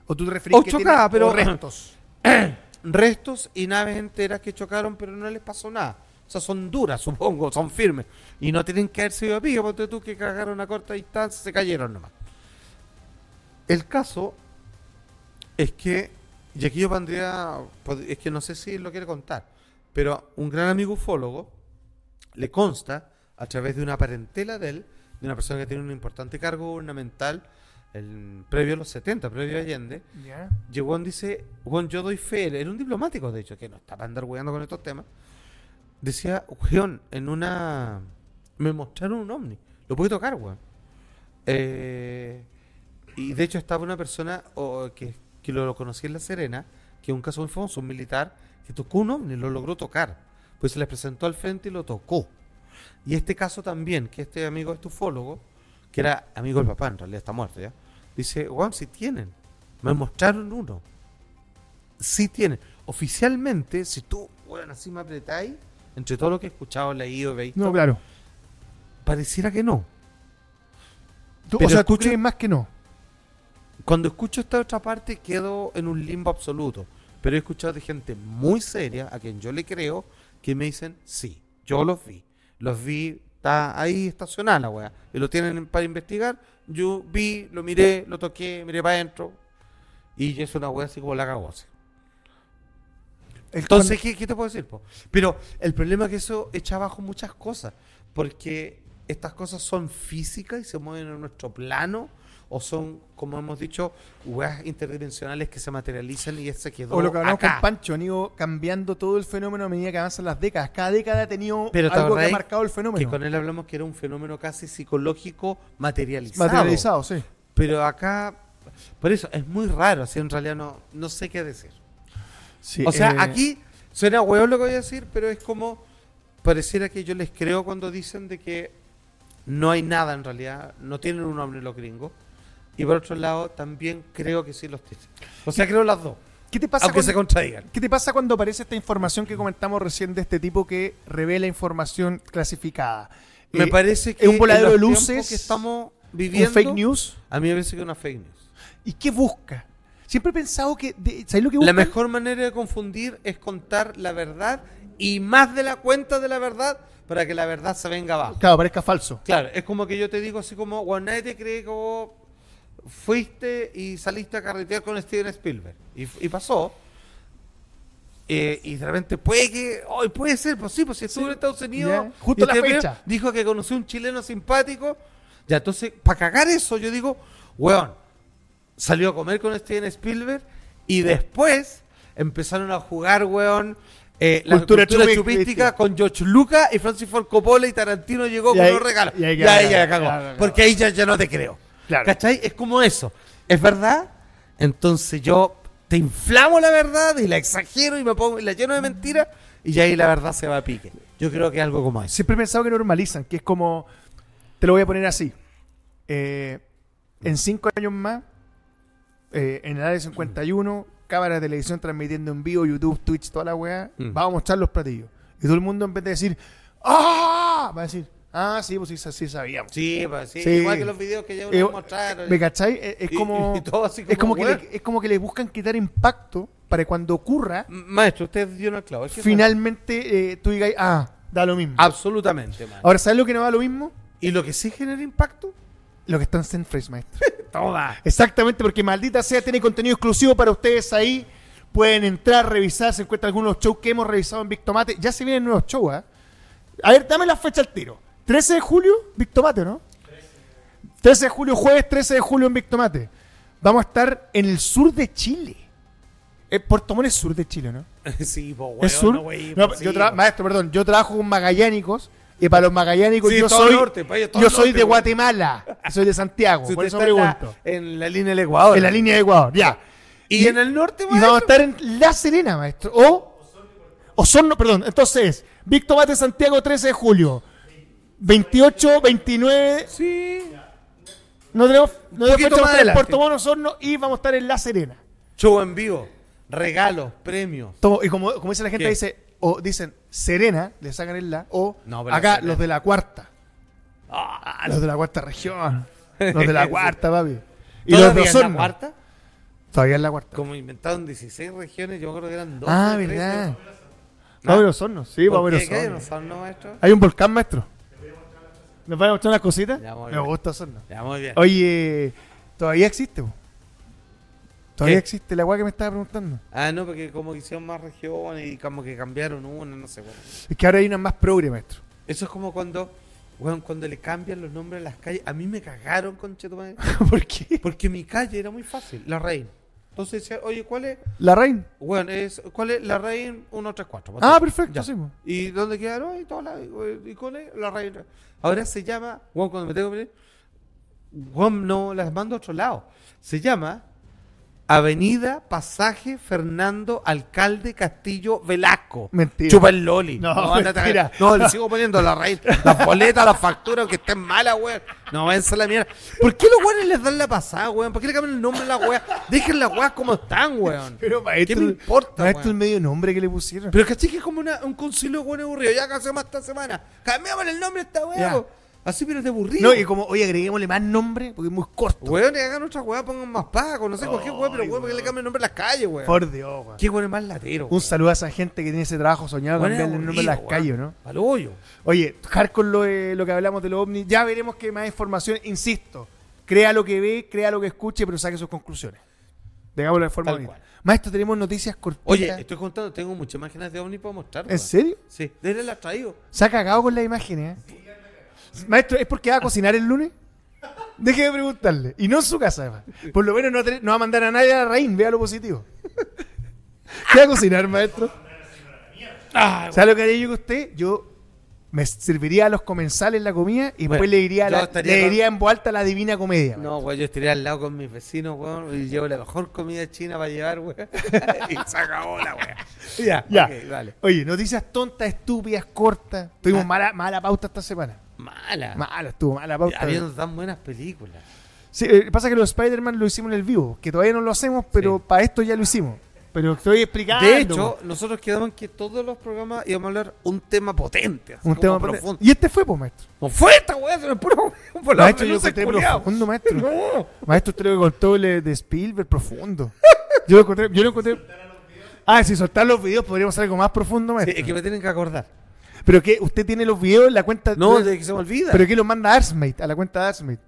O tú te refieres O que chocada, tiene- pero- o restos. [clears throat] restos y naves enteras que chocaron, pero no les pasó nada. O sea, son duras, [laughs] supongo, son firmes. Y no tienen que haber sido pique, porque tú que cagaron a corta distancia, se cayeron nomás. El caso es que, y aquí yo pondría, es que no sé si lo quiere contar, pero un gran amigo ufólogo le consta, a través de una parentela de él, de una persona que tiene un importante cargo gubernamental, el, previo a los 70, previo a Allende, ¿Ya? Llegó dice, Juan, yo doy fe, era un diplomático de hecho, que no está para andar weando con estos temas. Decía, weón, en una... Me mostraron un ovni, lo pude tocar, weón. Eh, y de hecho estaba una persona o, que, que lo, conocí en La Serena, que es un caso muy famoso, un militar, que tocó un ovni, lo logró tocar. Pues se les presentó al frente y lo tocó. Y este caso también, que este amigo estufólogo, que era amigo del papá, en realidad está muerto ya, dice, Juan, si tienen, me mostraron uno. Sí tienen. Oficialmente, si tú, bueno, así me apretáis, entre todo lo que he escuchado, leído, veis, No, claro. pareciera que no. Tú- Pero o sea, tú escucho- crees más que no. Cuando escucho esta otra parte, quedo en un limbo absoluto. Pero he escuchado de gente muy seria, a quien yo le creo, que me dicen, sí, yo los vi. Los vi, está ahí estacionada la weá. Y lo tienen para investigar. Yo vi, lo miré, lo toqué, miré para adentro. Y es una weá así como la cagó Entonces, ¿qué, qué te puedo decir? po? Pero el problema es que eso echa abajo muchas cosas, porque estas cosas son físicas y se mueven en nuestro plano, o son, como hemos dicho, weas interdimensionales que se materializan y se quedó O lo que hablamos acá. con Pancho, han ido cambiando todo el fenómeno a medida que avanzan las décadas. Cada década ha tenido Pero ¿te algo que ha marcado el que fenómeno. con él hablamos que era un fenómeno casi psicológico materializado. Materializado, sí. Pero acá, por eso, es muy raro, así en realidad no, no sé qué decir. Sí, O sea, eh, aquí suena huevo lo que voy a decir, pero es como pareciera que yo les creo cuando dicen de que no hay nada en realidad, no tienen un nombre los gringos. Y por otro lado, también creo que sí los tienen. O sea, creo las dos, ¿Qué te pasa aunque cuando- se contradigan. ¿Qué te pasa cuando aparece esta información que comentamos recién de este tipo que revela información clasificada? Me eh, parece que es un voladero de luces, que estamos un viviendo, fake news. a mí me parece que es una fake news. ¿Y qué busca? Siempre he pensado que. de- ¿Sabes lo que busca? La mejor manera de confundir es contar la verdad y más de la cuenta de la verdad para que la verdad se venga abajo. Claro, parezca falso. Claro, es como que yo te digo así como, bueno, nadie te cree que vos fuiste y saliste a carretear con Steven Spielberg. Y, y pasó. Eh, y de repente puede que, hoy puede ser, pues sí, pues si estuvo Sí, en Estados Unidos. ya, justo la fecha. Dijo que conoció un chileno simpático. Ya, entonces, para cagar eso, yo digo, weón, salió a comer con Steven Spielberg y después empezaron a jugar, weón, eh, la Cultura cultura, con George Lucas y Francis Ford Coppola y Tarantino llegó Y con ahí- los regalos. y ahí ya, ya ya, ya cagó. Porque ahí ya, ya no te creo. Claro. ¿Cachai? Es como eso. ¿Es verdad? Entonces yo te inflamo la verdad y la exagero y me pongo y la lleno de mentiras y ya ahí la verdad se va a pique. Yo creo que es algo como eso. Siempre he pensado que normalizan, que es como. Te lo voy a poner así. Eh, en cinco años más, eh, en el área 51, cámaras de televisión transmitiendo en vivo, YouTube, Twitch, toda la weá, Mm. vamos a mostrar los platillos. Y todo el mundo, en vez de decir, ¡Ah! Va a decir, Ah, sí, pues sí, sí sabíamos. Sí, pues, sí, Sí. igual que los videos que ya uno Eh, mostraron. ¿Me cachai? Es, es como, [laughs] y todo así es, como que le, es como que le buscan quitar impacto para que cuando ocurra, Maestro, usted dio es que finalmente eh, tú digas, ah, da lo mismo. Absolutamente, maestro. Ahora, ¿sabes lo que no da lo mismo? ¿Y lo que sí genera impacto? Lo que está en Zenfresh, maestro. [laughs] Toda. Exactamente, porque maldita sea, tiene contenido exclusivo para ustedes ahí. Pueden entrar, revisar, se encuentran algunos shows que hemos revisado en Big Tomate. Ya se vienen nuevos shows, ¿ah? A ver, dame la fecha al tiro. 13 de julio, Big Tomate, ¿no? 13 de julio, jueves 13 de julio en Big Tomate. Vamos a estar en el sur de Chile. Eh, Puerto Montt es sur de Chile, ¿no? [laughs] sí, pues, ¿Es sur? No, No, pues, yo pues. maestro, perdón, yo trabajo con magallánicos y para los magallánicos Sí, yo soy norte, yo soy de. Guatemala, soy de Santiago, [laughs] Si por eso está en la- pregunto. En la línea del Ecuador. En la línea de Ecuador, ya. Y, en el norte, Y vamos a estar en La Serena, maestro. O Osorno, perdón. Entonces, Big Tomate Santiago, 13 de julio. 28, 29. Sí. No tenemos, no tenemos fecha, vamos a estar en. Puerto Montt, Osorno y vamos a estar en La Serena. Show en vivo. Regalos, premios. Todo- y como, como dice la gente, ¿Qué? dice, o dicen Serena, le sacan el la, o No, acá los de la cuarta. Ah, los de la cuarta región. [laughs] Los de la cuarta, papi. Y los de ¿Todavía es la Osorno. cuarta? Todavía es la cuarta. Como inventaron 16 regiones, yo me acuerdo que eran 12. Ah, 13. verdad. ¿No? Vamos a ver Osorno. Sí, vamos a ¿Por ver qué? ¿Qué hay en Osorno. Osorno, maestro? ¿Hay un volcán, maestro? ¿Nos van a mostrar unas cositas? Ya, Me gusta Osorno. Ya, muy bien. Oye, todavía existe, po? Todavía ¿Qué? existe la weá que me estaba preguntando. Ah, no, porque como que hicieron más regiones y como que cambiaron una, no sé. Bueno. Es que ahora hay una más progre, maestro. Eso es como cuando, weón, cuando le cambian los nombres a las calles. A mí me cagaron, conchetumadre. [laughs] ¿Por qué? Porque mi calle era muy fácil, La Reina. Entonces decía, oye, ¿cuál es? La reina. Bueno, es, ¿cuál es? La Reina 134. Ah, perfecto, sí. ¿Y dónde quedaron? Y, toda la, y con él, La Reina. Ahora se llama, weón, cuando me tengo que venir, weón, no las mando a otro lado. Se llama Avenida Pasaje Fernando Alcalde Castillo Velasco. Mentira. Chupa el loli. No, a- mentira. No, le sigo poniendo la raíz. Las boletas, las facturas, que estén malas, weón. No, váyanse a la mierda. ¿Por qué los weones les dan la pasada, weón? ¿Por qué le cambian el nombre a la weá? Dejen las weas como están, weón. [laughs] Pero maestro, ¿Qué me importa, maestro weón? el medio nombre que le pusieron. Pero caché que es como una- un concilio de weones aburrido. Ya que hacemos esta semana. Cambiamos el nombre a esta weá. Así, pero de aburrido. no, y como, oye, agreguémosle más nombre, porque es muy corto. Weón, hagan otra weá, pongan más pagos, no sé, cualquier weá, pero weón, ¿por qué le cambian el nombre a las calles, weón? Por Dios, weón. Qué weón es más latero. Un saludo a esa gente que tiene ese trabajo soñado, Weón, es cambiarle el nombre a las calles. ¿no? Al hoyo. Oye, hardcore lo, de- lo que hablamos de los ovnis. Ya veremos que más información. Insisto, crea lo que ve, crea lo que escuche, pero saque sus conclusiones. Digámoslo de forma Tal bonita. cual. Maestro, tenemos noticias cortitas. Oye, estoy contando, tengo muchas imágenes de ovni para mostrar. ¿En weón. serio? Sí, desde las traído. Se ha cagado con las imágenes, ¿eh? Maestro, ¿es porque va a cocinar el lunes? Deje de preguntarle. Y no en su casa, además. Por lo menos no, va a mandar a nadie a la raíz, vea lo positivo. ¿Qué va a cocinar, maestro? Ah, ¿Sabe lo que haría yo que usted? Yo me serviría a los comensales la comida y Bueno, después le diría, la, le con- diría en voz alta la divina comedia. No, weón, yo estaría al lado con mis vecinos, weón, y llevo la mejor comida china para llevar, weón. [laughs] y se acabó la weón. Ya, Ya. dale. Oye, noticias tontas, estúpidas, cortas. Tuvimos Ah. mala, mala pauta esta semana. Mala. Mala, estuvo mala pauta. Habiendo tan buenas películas. Sí, eh, pasa que los Spider-Man lo hicimos en el vivo, que todavía no lo hacemos, pero Sí. para esto ya lo hicimos. pero estoy explicando. De hecho, nosotros quedamos en que todos los programas íbamos a hablar un tema potente. así un tema profundo. potente. Y este fue, pues, maestro. No fue esta weá, se puro por [laughs] la Maestro, yo encontré profundo, maestro. [laughs] No. Maestro, usted lo le- de Spielberg, profundo. [laughs] Yo lo encontré, yo lo encontré. Ah, si soltar los videos podríamos hacer algo más profundo, Sí, maestro. es que me tienen que acordar. Pero que usted tiene los videos en la cuenta. No, de que se me olvida. Pero que los manda a Arsmate, a la cuenta de Arsmate.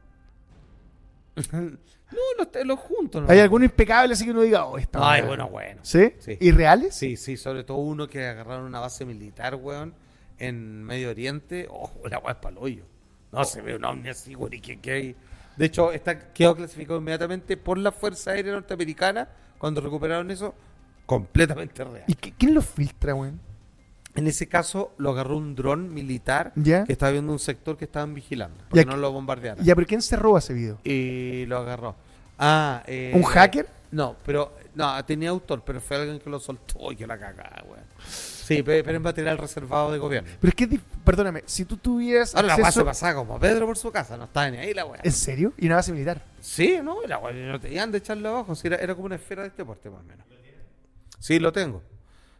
[laughs] No, los, los juntos. ¿no? Hay alguno impecable así que uno diga, oh, esta Ay, bueno, bueno. ¿Sí? Sí. ¿Y reales? Sí, sí, sobre todo uno que agarraron una base militar, weón, en Medio Oriente. Oh, la weá es paloyo. No se ve un ovni así, weón, y que, que hay- De hecho, está, quedó clasificado inmediatamente por la Fuerza Aérea Norteamericana cuando recuperaron eso, completamente real. ¿Y qué- quién los filtra, weón? En ese caso, lo agarró un dron militar ¿Ya? que estaba viendo un sector que estaban vigilando, para Ya que que- no lo bombardearan. Ya, pero ¿quién se roba ese video? Y lo agarró. Ah, eh, ¿Un hacker? No, pero no, tenía autor, pero fue alguien que lo soltó y que la cagada, weón. Sí, pe- pero en material reservado de gobierno. Pero es que, perdóname, si tú tuvieras Ahora la weá se acceso... pasaba como Pedro por su casa, no estaba ni ahí la weá. ¿En serio? ¿Y una base militar? Sí, no, la weá no tenían de echarlo abajo, sí, era, era como una esfera de este porte más o menos. Sí, lo tengo.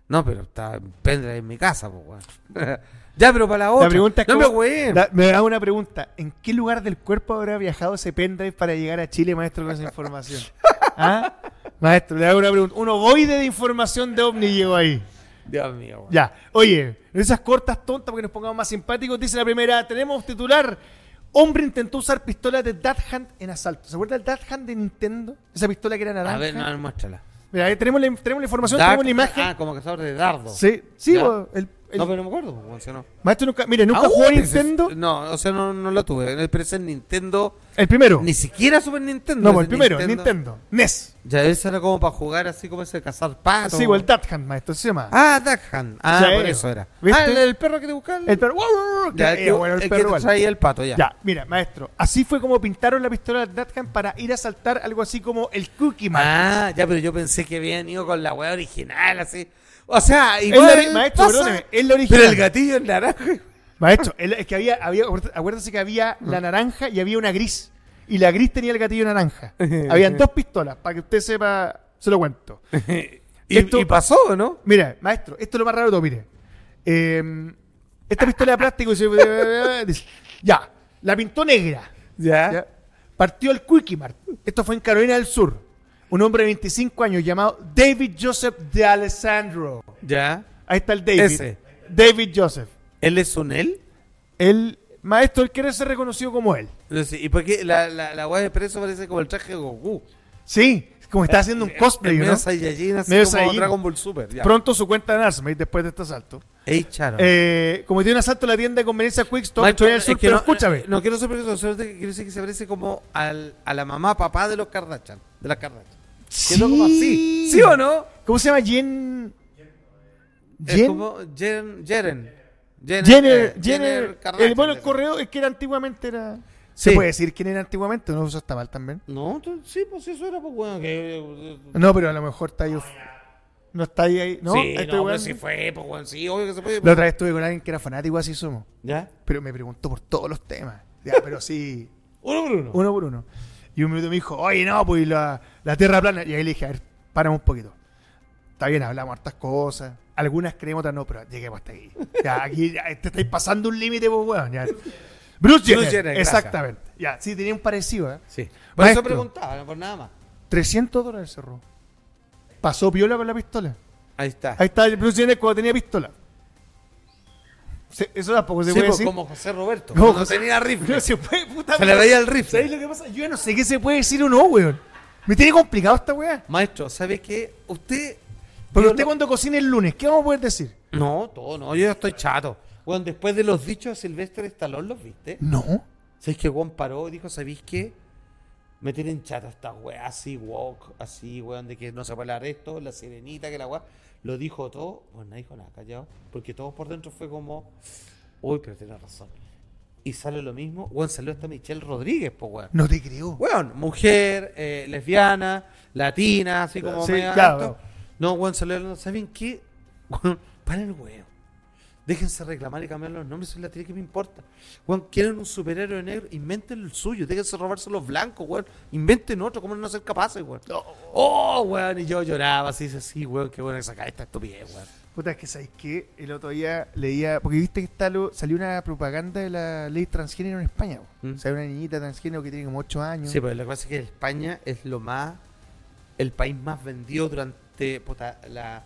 No, pero está en pendrive en mi casa, pues weón. [laughs] ya, pero para la otra. La pregunta es no me weón. Me da una pregunta. ¿En qué lugar del cuerpo habrá viajado ese pendrive para llegar a Chile, maestro, con esa información? [laughs] ¿Ah? Maestro, le hago una pregunta. Un ovoide de información de OVNI llegó ahí. Dios mío, weón. Ya. Oye, esas cortas tontas para que nos pongamos más simpáticos, dice la primera, tenemos titular. Hombre intentó usar pistola de Dad Hand en asalto. ¿Se acuerda del Dad Hand de Nintendo? Esa pistola que era naranja. A ver, no, muéstrala. Mira, ahí tenemos la, tenemos la información, Dark- tenemos la imagen. Ah, como cazador de dardo. sí, sí, Ya. el, el- No, pero no me acuerdo, weón, si no. maestro nunca, mire, nunca Ah, jugó pero ese- Nintendo. No, o sea, no, no lo tuve. Ese es Nintendo. El primero. Ni siquiera Super Nintendo. No, el primero, Nintendo. NES. Ya, ese era como para jugar así como ese cazar patos. Sí, o el Dad Hand, maestro, se llama. Ah, Hunt. Ah, Sí. por eso era. ¿Viste? Ah, el, el perro que te buscaba. El perro. Ya, Que- el eh, bueno, el el perro que traía el pato, ya. Ya, mira, maestro. Así fue como pintaron la pistola de Dad Hand para ir a saltar algo así como el Cookie Man. Ah, ya, pero yo pensé que habían ido con la weá original, así. O sea, igual. ori- maestro, perdóneme, es la original. Pero el gatillo es naranja. Maestro, el- es que había, había, acuérdese que había la naranja y había una gris. Y la gris tenía el gatillo naranja. [laughs] Habían dos pistolas, para que usted sepa, se lo cuento. [laughs] y, Esto- y pasó, ¿o ¿no? Mira, maestro, esto es lo más raro de todo, mire. Eh, esta pistola de plástico dice, [laughs] dice, ya, la pintó negra. Ya. ¿ya? Partió el Quickie Mart. Esto fue en Carolina del Sur. Un hombre de 25 años llamado David Joseph de Alessandro. Ya. Ahí está el David. Ese. David Joseph. ¿Él es un él? El maestro, él quiere ser reconocido como él. Sí, ¿Y por qué la, la, la weá de preso parece como el traje de Goku? Sí, como está haciendo un [laughs] cosplay, El ¿no? medio Saiyajin, así Medio como Saiyajin. Dragon Ball Super. Ya. Pronto su cuenta en Arsmate después de este asalto. Ey, Charo. Eh, cometió un asalto a la tienda de conveniencia Quick Stop en Maestro, Carolina del Sur, es que pero no, escúchame. No quiero ser preso, quiero decir que se parece como al, a la mamá, papá de los Kardashian. De las Kardashian. Como así. ¿Sí o no? ¿Cómo se llama? Jen... Es Jen... como Jeren. Jeren. Jenner. Jenner, eh, Jenner, Kardashian, el, bueno, el correo es que era antiguamente era. Sí. ¿Se puede decir quién era antiguamente? No, eso está mal también. No, sí, pues eso era pues bueno que. No, pero a lo mejor está ahí. No está ahí, ahí. No, sí, no, pero sí fue, pues bueno, sí, obvio que se puede. La otra vez estuve con alguien que era fanático, así somos. ¿Ya? Pero me preguntó por todos los temas. Ya, pero sí, [laughs] Uno por uno. uno por uno. Y un minuto me dijo, oye, no, pues la, la tierra plana. Y ahí le dije, a ver, paramos un poquito. Está bien, hablamos hartas cosas. Algunas creemos, otras no, pero lleguemos hasta aquí. Ya, aquí ya, te estáis pasando un límite, pues, weón. Ya. Bruce Jenner. Exactamente. Ya, sí, tenía un parecido, ¿eh? Sí. Por eso Maestro. preguntaba, no por nada más. 300 dólares cerró. Pasó piola con la pistola. Ahí está. Ahí está Bruce Jenner cuando tenía pistola. Se- eso tampoco se Sí, puede decir. como José Roberto. No, No, José- tenía rifle. No se puede, puta Se le veía el rifle. ¿Sabes lo que pasa? Yo ya no sé qué se puede decir o no, weón. Me tiene complicado esta weá. Maestro, ¿sabe qué? Usted. Porque usted no- cuando cocine el lunes, ¿qué vamos a poder decir? No, todo no. Yo ya estoy chato. Bueno, después de los dichos de Silvestre Stallone, ¿los viste? No. ¿Sabéis que Juan paró y dijo, ¿sabéis qué? Me tienen chata estas weas así, walk, así, weón, de que no se puede hablar esto, la sirenita, que la weá. Lo dijo todo, bueno, nadie dijo nada, callado. Porque todos por dentro fue como, uy, pero tiene razón. Y sale lo mismo, weón, salió hasta Michelle Rodríguez, pues weón. No te creo. Weón, mujer, eh, lesbiana, latina, así como Sí, media claro. No, weón, salió ¿saben qué? [laughs] Weón, para el weón. Déjense reclamar y cambiar los nombres, eso es la tía que me importa. Weón, quieren un superhéroe negro, inventen el suyo, déjense robarse los blancos, weón. Inventen otro, ¿cómo no ser capaces, weón? Oh, weón, y yo lloraba así, así, weón, qué bueno que saca esta estupidez, weón. Puta, es que sabéis que el otro día leía, porque viste que está lo- salió una propaganda de la ley transgénero en España. po. ¿Mm? O sea, una niñita transgénero que tiene como 8 años. Sí, pero lo que pasa es que España es lo más. El país más vendido durante. puta, la,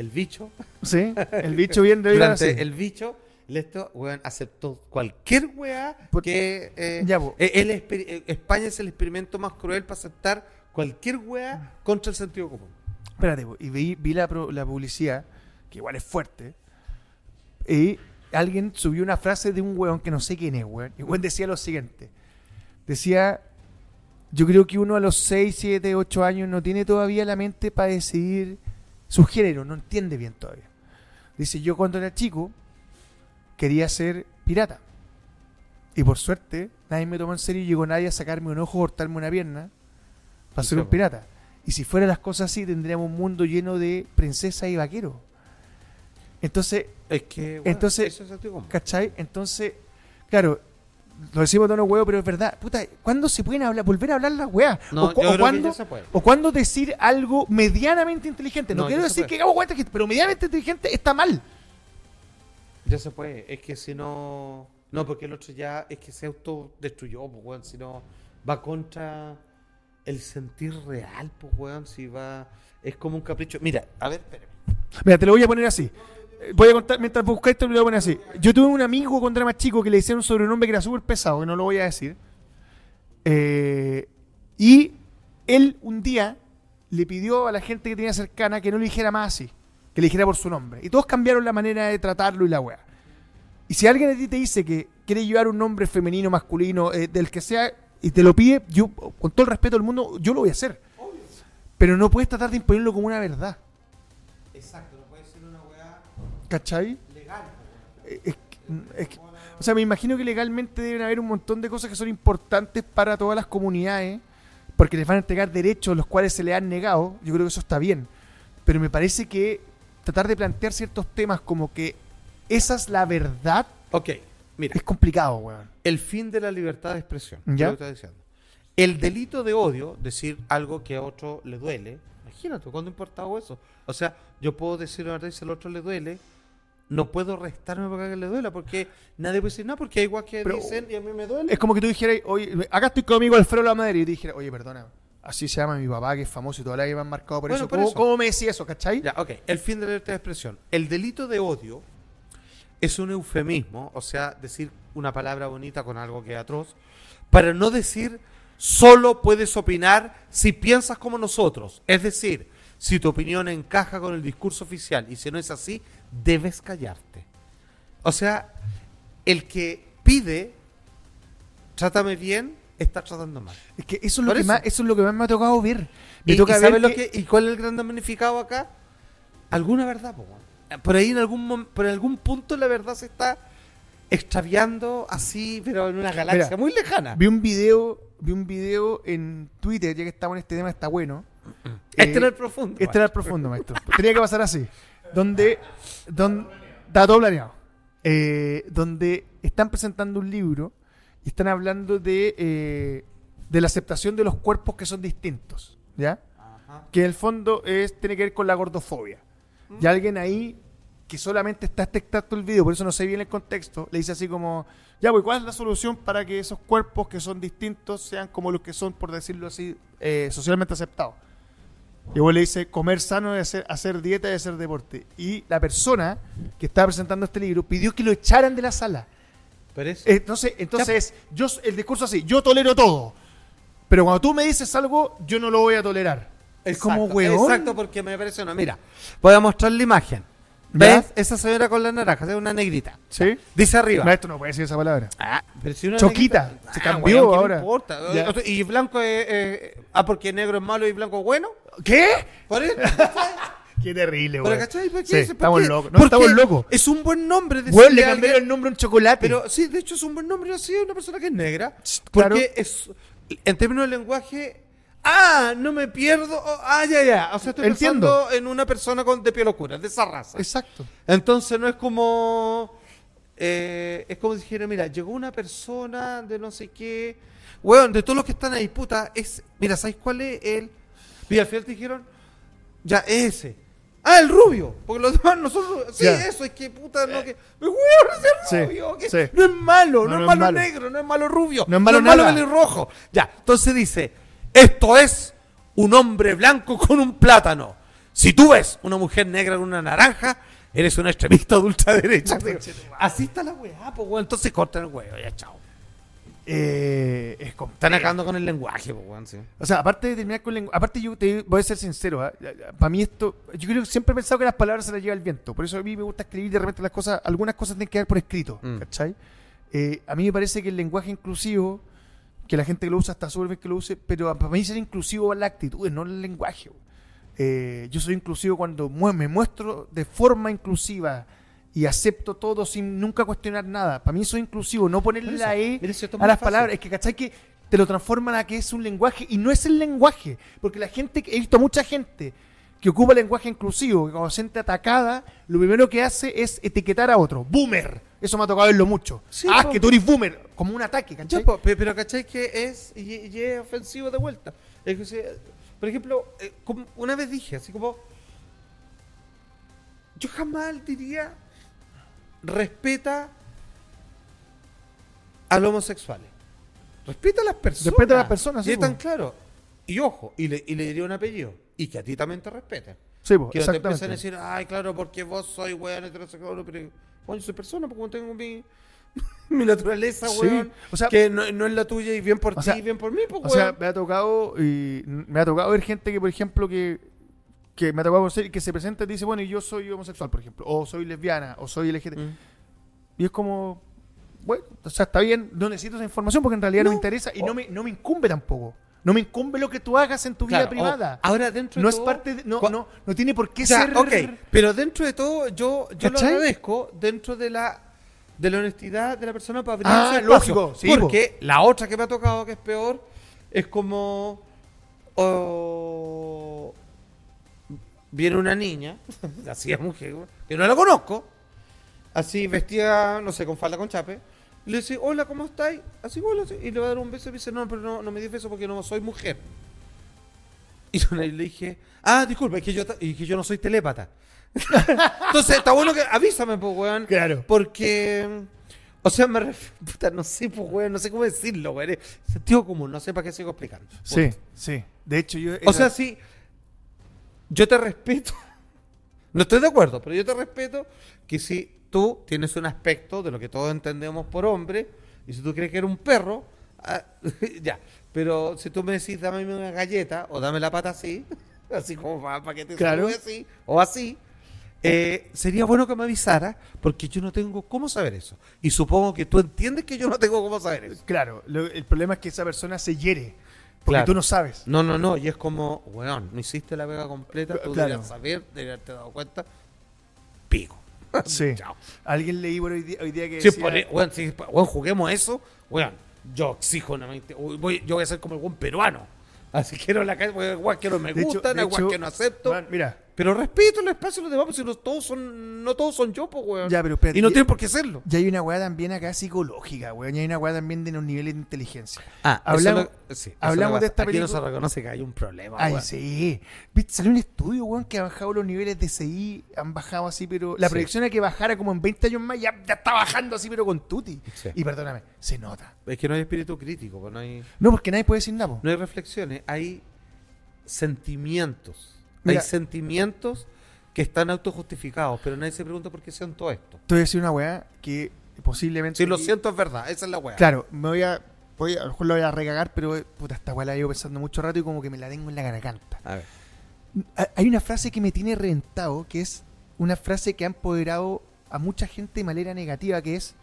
el bicho. Sí, el bicho bien de [laughs] durante el bicho. Esto, weón, aceptó cualquier weá Por- que. eh, Ya, eh, el eh, España es el experimento más cruel para aceptar cualquier weá contra el sentido común. Espérate, y vi, vi la, pro- la publicidad, que igual es fuerte, y alguien subió una frase de un weón que no sé quién es, weón. Y weón decía lo siguiente. Decía, yo creo que uno a los 6, 7, 8 años no tiene todavía la mente para decidir su género, no entiende bien todavía. Dice, yo cuando era chico quería ser pirata. Y por suerte, nadie me tomó en serio y llegó nadie a sacarme un ojo o cortarme una pierna para ser un pirata. Y si fueran las cosas así, tendríamos un mundo lleno de princesas y vaqueros. Entonces, Es que. weón, Entonces, eso es. ¿cachai? Entonces, claro, lo decimos todos los huevos, pero es verdad. Puta, ¿cuándo se pueden hablar, volver a hablar las weas? No, o, cu- o cuándo, o cuándo decir algo medianamente inteligente. No, No, quiero decir que hagamos que, pero medianamente inteligente está mal. Ya se puede. Es que si no. No, porque el otro ya es que se autodestruyó, pues, weón. Si no, va contra el sentir real, pues, weón. Si va. Es como un capricho. Mira, a ver, espérame. Mira, te lo voy a poner así. Eh, Voy a contar, mientras buscáis esto, lo voy a poner así. Yo tuve un amigo cuando era más chico que le decían un sobrenombre que era súper pesado, que no lo voy a decir. Eh, y él un día le pidió a la gente que tenía cercana que no le dijera más así, que le dijera por su nombre. Y todos cambiaron la manera de tratarlo y la weá. Y si alguien a ti te dice que quiere llevar un nombre femenino, masculino, eh, del que sea, y te lo pide, yo, con todo el respeto del mundo, yo lo voy a hacer. Pero no puedes tratar de imponerlo como una verdad. Exacto, no puede ser una weá ¿Cachai? legal. Es que- es que- o sea, me imagino que legalmente deben haber un montón de cosas que son importantes para todas las comunidades, porque les van a entregar derechos los cuales se les han negado. Yo creo que eso está bien. Pero me parece que tratar de plantear ciertos temas como que esa es la verdad Ok, mira. es complicado, weón. El fin de la libertad de expresión. ¿Ya? ¿qué es lo que diciendo? El delito de odio, decir algo que a otro le duele. Imagínate, ¿cuándo ha importado eso? O sea, yo puedo decir una verdad y si al otro le duele, no puedo restarme porque a alguien le duela, porque nadie puede decir nada, porque hay igual que Pero- dicen y a mí me duele. Es como que tú dijeras, oye, acá estoy conmigo Alfredo La Madrid, y te dijera, oye, perdona, así se llama mi papá, que es famoso y toda la vida me han marcado por Bueno, eso. por ¿Cómo, eso. cómo me decía eso, cachai? Ya, ok. El fin de la libertad de expresión. El delito de odio es un eufemismo, o sea, decir una palabra bonita con algo que es atroz, para no decir solo puedes opinar si piensas como nosotros. Es decir, si tu opinión encaja con el discurso oficial y si no es así, debes callarte. O sea, el que pide, trátame bien, está tratando mal. Es que eso es lo que eso. más, eso es lo que más me ha tocado ver. Me ¿Y, toca y ver sabes lo que- que- ¿Y cuál es el gran damnificado acá? Alguna verdad, po. Por ahí en algún por algún punto la verdad se está extraviando así, pero en una galaxia Mira, muy lejana. Vi un video, vi un video en Twitter, ya que estamos en este tema, está bueno. este Eh, era el profundo. Este era el profundo, maestro. Tenía que pasar así. Donde, donde está todo planeado. Eh, donde están presentando un libro y están hablando de, eh, de la aceptación de los cuerpos que son distintos. ¿Ya? Ajá. que en el fondo es, tiene que ver con la gordofobia. Y alguien ahí que solamente está este extracto del video, por eso no sé bien el contexto, le dice así como, ya, pues, ¿cuál es la solución para que esos cuerpos que son distintos sean como los que son, por decirlo así, eh, socialmente aceptados? Y luego le dice, comer sano es hacer, hacer dieta y hacer deporte. Y la persona que estaba presentando este libro pidió que lo echaran de la sala. Pero es- Entonces, entonces yo, el discurso así, yo tolero todo. Pero cuando tú me dices algo, yo no lo voy a tolerar. Es como, weón. Exacto, porque me parece una. Mira, voy a mostrar la imagen. ¿Ya? ¿Ves? Esa señora con la naranja, es una negrita. ¿Sí? Dice arriba. Maestro, no puede decir esa palabra. Ah, pero si una Choquita, negrita- se Ah, cambió weón, ¿qué me ahora. importa? Ya. O sea, Y blanco es. eh, ah, porque negro es malo y blanco es bueno. ¿Qué? Por eso. [laughs] Qué terrible, Pero, weón. ¿cachai? ¿Por qué? Sí, ¿Por estamos qué? locos. No, Porque estamos locos. Es un buen nombre. Weón, decirle le a cambiaron el nombre a un chocolate. Pero sí, de hecho es un buen nombre así, una persona que es negra. Claro. Porque es, en términos de lenguaje, Ah, no me pierdo. oh, ah, ya, ya. O sea, estoy Entiendo. pensando en una persona con, de piel oscura, de esa raza. Exacto. Entonces no es como. eh, es como si dijera, mira, llegó una persona de no sé qué. Weón, de todos los que están ahí, puta, es. Mira, ¿sabes cuál es el. Mira, al final te dijeron. Ya, ese. Ah, el rubio. Porque los demás nosotros. Sí, eso, es que puta, no que. Weón, es el Sí, rubio. que sí. No es malo, no, No, es no es malo, malo. negro, no es malo rubio. No es malo nada. pelirrojo. Ya, entonces dice: Esto es un hombre blanco con un plátano. Si tú ves una mujer negra con una naranja, eres un extremista de ultraderecha. Así está la weá, pues weón. Entonces cortan el huevo, ya chao. Eh, es. Están acabando con el lenguaje, pues weón, sí. O sea, aparte de terminar con lengua, aparte yo te voy a ser sincero, para mí esto, yo creo que siempre he pensado que las palabras se las lleva el viento, por eso a mí me gusta escribir de repente las cosas, algunas cosas tienen que quedar por escrito, Mm. ¿cachai? Eh, a mí me parece que el lenguaje inclusivo, que la gente que lo usa está súper bien que lo use, pero para mí ser inclusivo en la actitud, no el lenguaje. Eh, yo soy inclusivo cuando mu- me muestro de forma inclusiva y acepto todo sin nunca cuestionar nada. Para mí soy inclusivo, no ponerle eso, la E es a las palabras. Es que, ¿cachai? Que te lo transforman a que es un lenguaje y no es el lenguaje. Porque la gente, he visto mucha gente que ocupa lenguaje inclusivo, que cuando se siente atacada, lo primero que hace es etiquetar a otro. Boomer. Eso me ha tocado verlo mucho. Sí, ah, po. que tú eres boomer. Como un ataque, ¿cachai? Po, pe- pero ¿cachai que es y, y es ofensivo de vuelta? Es que, se- por ejemplo, eh, como una vez dije, así como, yo jamás diría respeta a los homosexuales. Respeta a las personas. Respeta a las personas, Y sí, es tan claro. Y ojo, y le, y le diría un apellido. Y que a ti también te respeten. Sí, po, Que no te empiecen a decir, ay, claro, porque vos soy weón heterosexual, pero bueno, yo soy persona, porque como tengo mi, [laughs] mi naturaleza, Sí, weón, o sea- que no, no es la tuya y bien por ti sea, y bien por mí, pues, O sea, me ha tocado y me ha tocado ver gente que, por ejemplo, que, que me ha tocado conocer y que se presenta y dice, bueno, yo soy homosexual, por ejemplo, o soy lesbiana, o soy LGT. Mm. Y es como, bueno, o sea, está bien, no necesito esa información porque en realidad no, No. me interesa y no me, no me incumbe tampoco. No me incumbe lo que tú hagas en tu vida privada. ahora, dentro de no es parte de, no, no, no tiene por qué ser. pero dentro de todo, yo, yo lo agradezco dentro de la de la honestidad de la persona para abrir Ah, lógico, sí, Porque la otra que me ha tocado, que es peor, es como... oh, viene una niña, [laughs] así es mujer, que no la conozco, así vestida, no sé, con falda con chape, le dice, hola, ¿cómo estáis? Así, hola, sí, y le va a dar un beso y me dice, no, pero no, no me di beso porque no soy mujer. Y yo le dije, ah, disculpa, es que yo, que yo no soy telépata. [laughs] Entonces, está bueno que avísame, pues, weón. Claro. Porque, o sea, me ref- puta, no sé, pues, weón, no sé cómo decirlo, weón. Sentido común, no sé para qué sigo explicando. Sí, sí. De hecho, yo. O sea, sí, yo te respeto. [laughs] No estoy de acuerdo, pero yo te respeto que si tú tienes un aspecto de lo que todos entendemos por hombre, y si tú crees que eres un perro, ah, [laughs] ya. Pero si tú me decís, dame una galleta o dame la pata así, [laughs] así como para, que te Claro. así, o así, eh, sería bueno que me avisara, porque yo no tengo cómo saber eso. Y supongo que tú entiendes que yo no tengo cómo saber eso. claro, lo- el problema es que esa persona se hiere. Porque Claro. tú no sabes. No, no, no, y es como, weón, no hiciste la pega completa, tú Claro. deberías saber, deberías haberte dado cuenta. Pico. [laughs] Sí. Chao. Alguien leí por hoy día, hoy día que. Sí, decía- por- weón, si, weón, juguemos eso, weón, yo exijo una voy, yo voy a ser como el buen peruano. Así quiero la calle, igual que no me De hecho- gustan, de igual hecho, que no acepto. Juan, mira, Pero respeto el espacio de los demás, porque si no todos son, no todos son yo, pues, weón. Ya, pero espérate, y no ya- tienen por qué serlo. ya hay una weá también acá psicológica, weón. Y hay una weá también de los niveles de inteligencia. Ah, Hablamos- eso lo- sí, eso hablamos lo de esta Aquí no película- se reconoce que hay un problema, Ay, weón. sí. ¿Viste? Salió un estudio, weón, que ha bajado los niveles de CI, han bajado así, pero la Sí. proyección es que bajara como en 20 años más, ya, ya está bajando así, pero con tuti. Sí. Y perdóname, se nota. Es que no hay espíritu crítico, pues no hay... No, porque nadie puede decir nada, po. No hay reflexiones, hay sentimientos. Mira. hay sentimientos que están autojustificados, pero nadie se pregunta por qué siento esto. Te voy a decir una weá que posiblemente. Si lo siento es verdad, esa es la weá. Claro, me voy a. Voy a, lo mejor lo voy a recagar, pero puta, esta weá la llevo pensando mucho rato y como que me la tengo en la garganta. A ver. Ha- Hay una frase que me tiene reventado, que es una frase que ha empoderado a mucha gente de manera negativa, que es,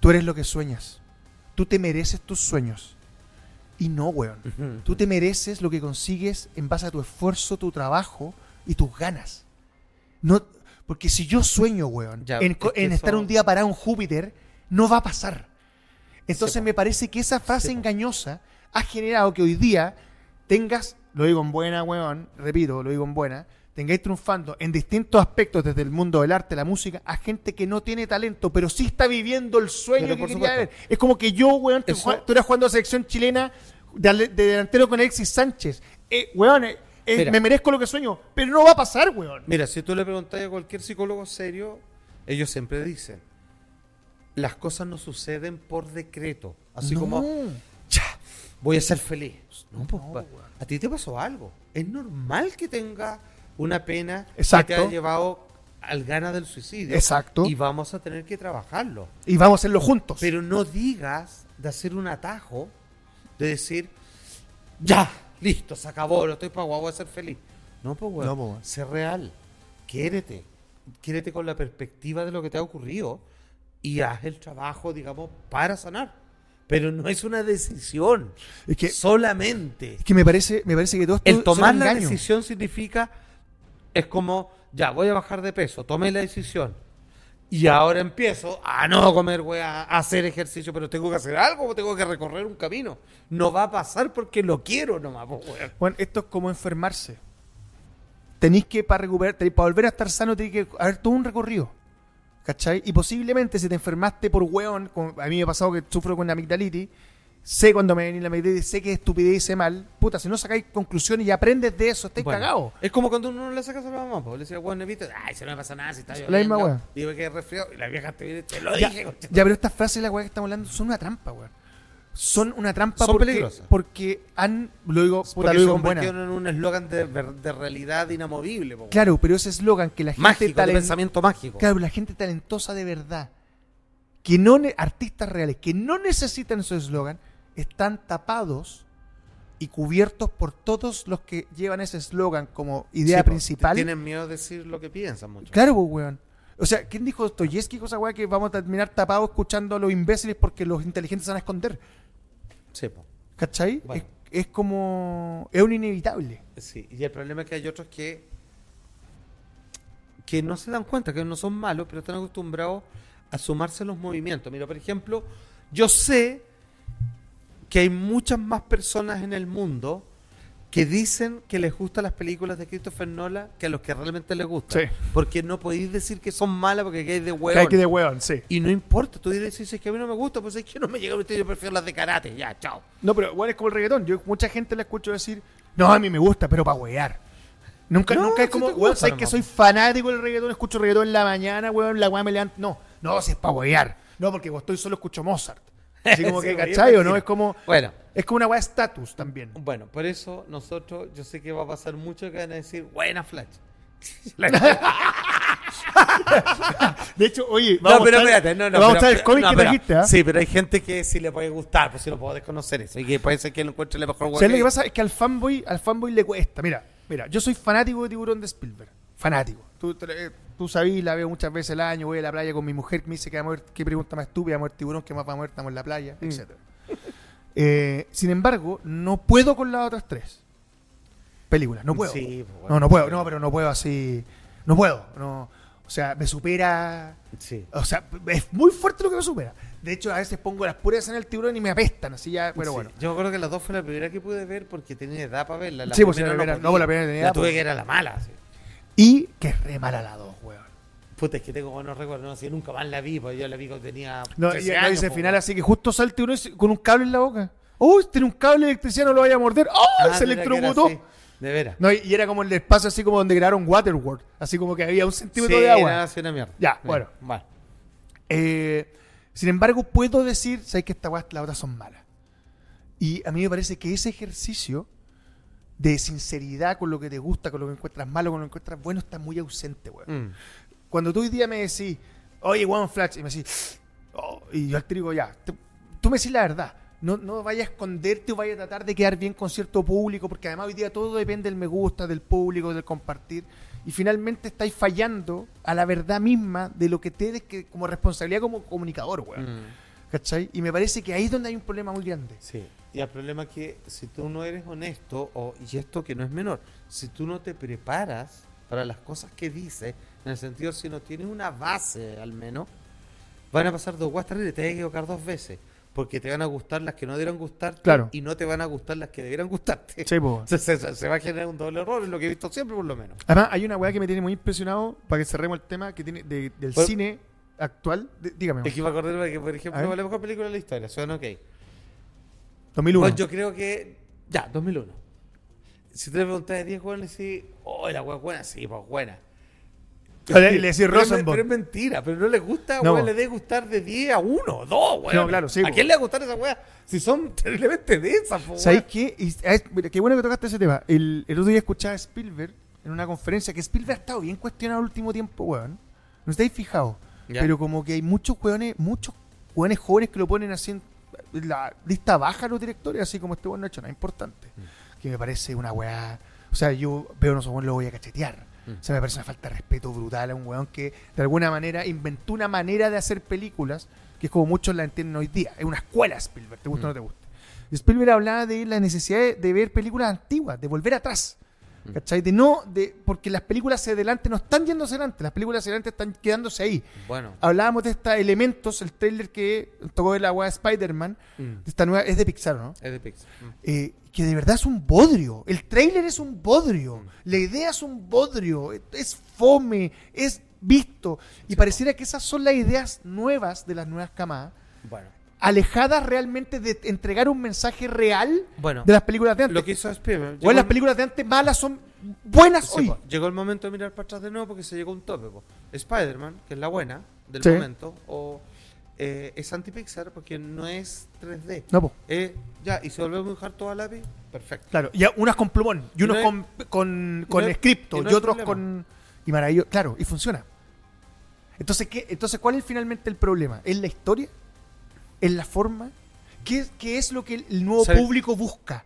tú eres lo que sueñas. Tú te mereces tus sueños. Y no, weón. Tú te mereces lo que consigues en base a tu esfuerzo, tu trabajo y tus ganas. No, porque si yo sueño, weón, Ya, en, es co- que en estar un día parado en Júpiter, no va a pasar. Entonces me parece que esa frase engañosa ha generado que hoy día tengas, lo digo en buena, weón, repito, lo digo en buena, tengáis triunfando en distintos aspectos desde el mundo del arte, la música, a gente que no tiene talento, pero sí está viviendo el sueño Pero que quería ver. Es como que yo, weón, tú, Eso- tú eras jugando a selección chilena de, delantero con Alexis Sánchez. Eh, weón, eh, eh, me merezco lo que sueño, pero no va a pasar, weón. Mira, si tú le preguntas a cualquier psicólogo serio, ellos siempre dicen, las cosas no suceden por decreto. Así No. como, ya, voy a ser feliz. No, pues, pa- a ti te pasó algo. Es normal que tenga una pena Exacto. que te haya llevado al gana del suicidio. Exacto. Y vamos a tener que trabajarlo. Y vamos a hacerlo juntos. Pero no digas de hacer un atajo, de decir, ya, listo, se acabó, no estoy para voy a ser feliz. No, pues, weón, No, pues, sé real, quiérete, quiérete con la perspectiva de lo que te ha ocurrido y haz el trabajo, digamos, para sanar. Pero no es una decisión, Es que- solamente. Es que me parece, me parece que todo esto El tomar la decisión significa, es como, ya, voy a bajar de peso, tomé la decisión. Y ahora empiezo a no comer, wea, a hacer ejercicio, pero tengo que hacer algo, tengo que recorrer un camino. No va a pasar porque lo quiero nomás, po, wea. Bueno, esto es como enfermarse. Tenéis que, para recuperar, tenéis- para volver a estar sano, tenéis que haber todo un recorrido. ¿Cachai? Y posiblemente si te enfermaste por hueón, a mí me ha pasado que sufro con amigdalitis, sé cuando me viene la amigdalitis, sé que estupidez hice mal, puta, si no sacáis conclusiones y aprendes de eso, estáis Bueno, cagados. Es como cuando uno no le sacas a la mamá, pues le decía, bueno, ¿viste? Ay, se no me pasa nada si está yo. La misma wea. Digo que es resfriado y la vieja te viene, te lo Ya, dije, ya, pero estas frases, la weá que estamos hablando, son una trampa, weón. Son una trampa Son porque, peligrosas. porque han, lo digo, puta, Porque lo digo se convirtieron en un eslogan de, de realidad inamovible, po. Claro, pero ese eslogan que la gente mágico, de pensamiento mágico. Claro, la gente talentosa de verdad, que no artistas reales, que no necesitan su eslogan, están tapados y cubiertos por todos los que llevan ese eslogan como idea Sí, principal. Tienen miedo de decir lo que piensan mucho. Claro, pues, weón. O sea, ¿quién dijo Dostoyevsky, cosa weá, que vamos a terminar tapados escuchando a los imbéciles porque los inteligentes se van a esconder? Sí, po. ¿Cachai? Bueno. Es, es como. Es un inevitable. Sí, y el problema es que hay otros que que no se dan cuenta, que no son malos, pero están acostumbrados a sumarse a los movimientos. Mira, por ejemplo, yo sé que hay muchas más personas en el mundo que dicen que les gustan las películas de Christopher Nolan que a los que realmente les gustan. Sí. Porque no podéis decir que son malas porque hay de hueón. hay que de weón, sí. Y no importa, tú dices, es que a mí no me gusta, pues es que no me llega a gustar, yo prefiero las de karate, ya, chao. No, pero bueno, es como el reggaetón. Yo mucha gente la escucho decir, no, a mí me gusta, pero para wear. Nunca, No, nunca es como, weón, sabes que soy fanático del reggaetón, escucho reggaetón en la mañana, weón, la weá me levanta. No, no, si es para wear. No, porque estoy solo escucho Mozart. Así como [laughs] que, ¿cachai? o no? Es como, Bueno, es como una weá de estatus también. bueno, por eso nosotros, yo sé que va a pasar mucho que van a decir, buena Flash. [laughs] De hecho, oye, No, vamos pero a estar- espérate, no, no. vamos a pero- estar el cómic no, que pero- trajiste, ¿ah? Sí, pero hay gente que sí le puede gustar, pues si no puedo desconocer eso. Y que puede ser que lo encuentre la mejor ¿Sabes lo que pasa? Es que al fanboy, al fanboy le cuesta. Mira, mira, yo soy fanático de Tiburón de Spielberg. Fanático. Tú, te- tú sabís, la veo muchas veces al año, voy a la playa con mi mujer que me dice que va a morir, qué pregunta más estúpida, va a morir tiburón, que más va a morir, estamos en la playa, Mm. etcétera. Eh, sin embargo, no puedo con las otras tres películas, no puedo. Sí, pues, bueno. no, no puedo, no, pero no puedo así, no puedo, no, o sea, me supera, Sí. o sea, es muy fuerte lo que me supera. De hecho, a veces pongo las puras en el tiburón y me apestan, así ya, Sí. bueno. Yo me acuerdo que las dos fue la primera que pude ver porque tenía edad para verla. La Sí, pues, la primera- no, pues, la primera tenía La edad, tuve pues. que era la mala. sí. Y que es re mala la dos. Puta, es que tengo buenos recuerdos. No, si nunca más la vi, pues yo la vi cuando tenía. No, 13 y no años, dice po, final weón. así que justo y se- con un cable en la boca. ¡Oh! Tiene un cable electricidad, no lo vaya a morder. ¡Oh! Ah, se electrocutó. De veras. No, y, era como el espacio así como donde grabaron Waterworld. Así como que había un centímetro Sí, de agua. era así una mierda. Ya, Sí, bueno. Bueno. Eh, sin embargo, puedo decir, sabes que estas weas, las otras son malas. Y a mí me parece que ese ejercicio de sinceridad con lo que te gusta, con lo que encuentras malo, con lo que encuentras bueno, está muy ausente, weón. Mm. Cuando tú hoy día me decís, oye, One Flash, y me decís, oh, y yo al trigo ya, te- tú me decís la verdad. No, no vayas a esconderte o vayas a tratar de quedar bien con cierto público, porque además hoy día todo depende del me gusta, del público, del compartir. Y finalmente estáis fallando a la verdad misma de lo que tienes que, como responsabilidad como comunicador, weón. Mm. ¿Cachai? Y me parece que ahí es donde hay un problema muy grande. Sí. Y el problema es que si tú no eres honesto, o, y esto que no es menor, si tú no te preparas para las cosas que dices, en el sentido si no tienes una base al menos, van a pasar dos guas terribles, te vas a equivocar dos veces. porque te van a gustar las que no debieran gustarte Claro. y no te van a gustar las que debieran gustarte. Sí. [laughs] Se, se- se va a generar un doble error, es lo que he visto siempre por lo menos. Además, hay una weá que me tiene muy impresionado para que cerremos el tema que tiene de- del cine actual. De- dígame, Es que acordé de que, por A ejemplo, la mejor película de la historia, suena ok. 2001. Bueno, yo creo que. Ya, 2001. Si te preguntas de 10 jóvenes, decís, oh, la es buena, sí, pues buena. Le- le decís Pero es- mentira, pero no les gusta, No. le debe gustar de 10 a 1, 2, weón. No, claro, sí, ¿A quién le va a gustar esa wea? Si son [laughs] terriblemente densas, po, ¿Sabéis qué? Y- es- mira, qué bueno que tocaste ese tema. El, el otro día escuchaba a Spielberg en una conferencia que Spielberg ha estado bien cuestionado el último tiempo, weón. ¿No estáis fijados? Pero como que hay muchos weones, muchos weones jóvenes que lo ponen así en la lista baja los directores, así como este weón no ha hecho nada importante. Mm. Que me parece una weá. O sea, yo veo a esos weones lo voy a cachetear. Mm. O sea, me parece una falta de respeto brutal a un weón que de alguna manera inventó una manera de hacer películas que es como muchos la entienden hoy día. Es una escuela Spielberg, te gusta o no Mm. te gusta. Spielberg hablaba de la necesidad de, de ver películas antiguas, de volver atrás. Mm. ¿Cachai? De no, de, porque las películas hacia adelante no están hacia adelante, las películas hacia adelante están quedándose ahí. Bueno. Hablábamos de estos elementos, el trailer que tocó la weá de Spider-Man, mm, esta nueva, es de Pixar, ¿no? Es de Pixar. Mm. Eh, que de verdad es un bodrio. El trailer es un bodrio. Mm. La idea es un bodrio. Es fome, es visto. Y pareciera que esas son las ideas nuevas de las nuevas camadas, Bueno. Alejadas realmente de entregar un mensaje real Bueno. de las películas de antes. Lo que hizo Spielberg. o llegó las el- películas de antes malas son buenas Sí, hoy. po, llegó el momento de mirar para atrás de nuevo porque se llegó un tope. Spider-Man, que es la buena del Sí. momento, o eh, es anti-Pixar porque no es 3D. No, po. Eh, ya, y si volvemos a dibujar todo a lápiz, perfecto. Claro, y unas con plumón, y Y unos no hay- con, con, y con no y no otros problema. con... Y maravilloso, claro, y funciona. Entonces, ¿qué? Entonces, ¿cuál es finalmente el problema? ¿Es la historia? ¿Es la forma? ¿Qué, es- qué es lo que el nuevo público busca?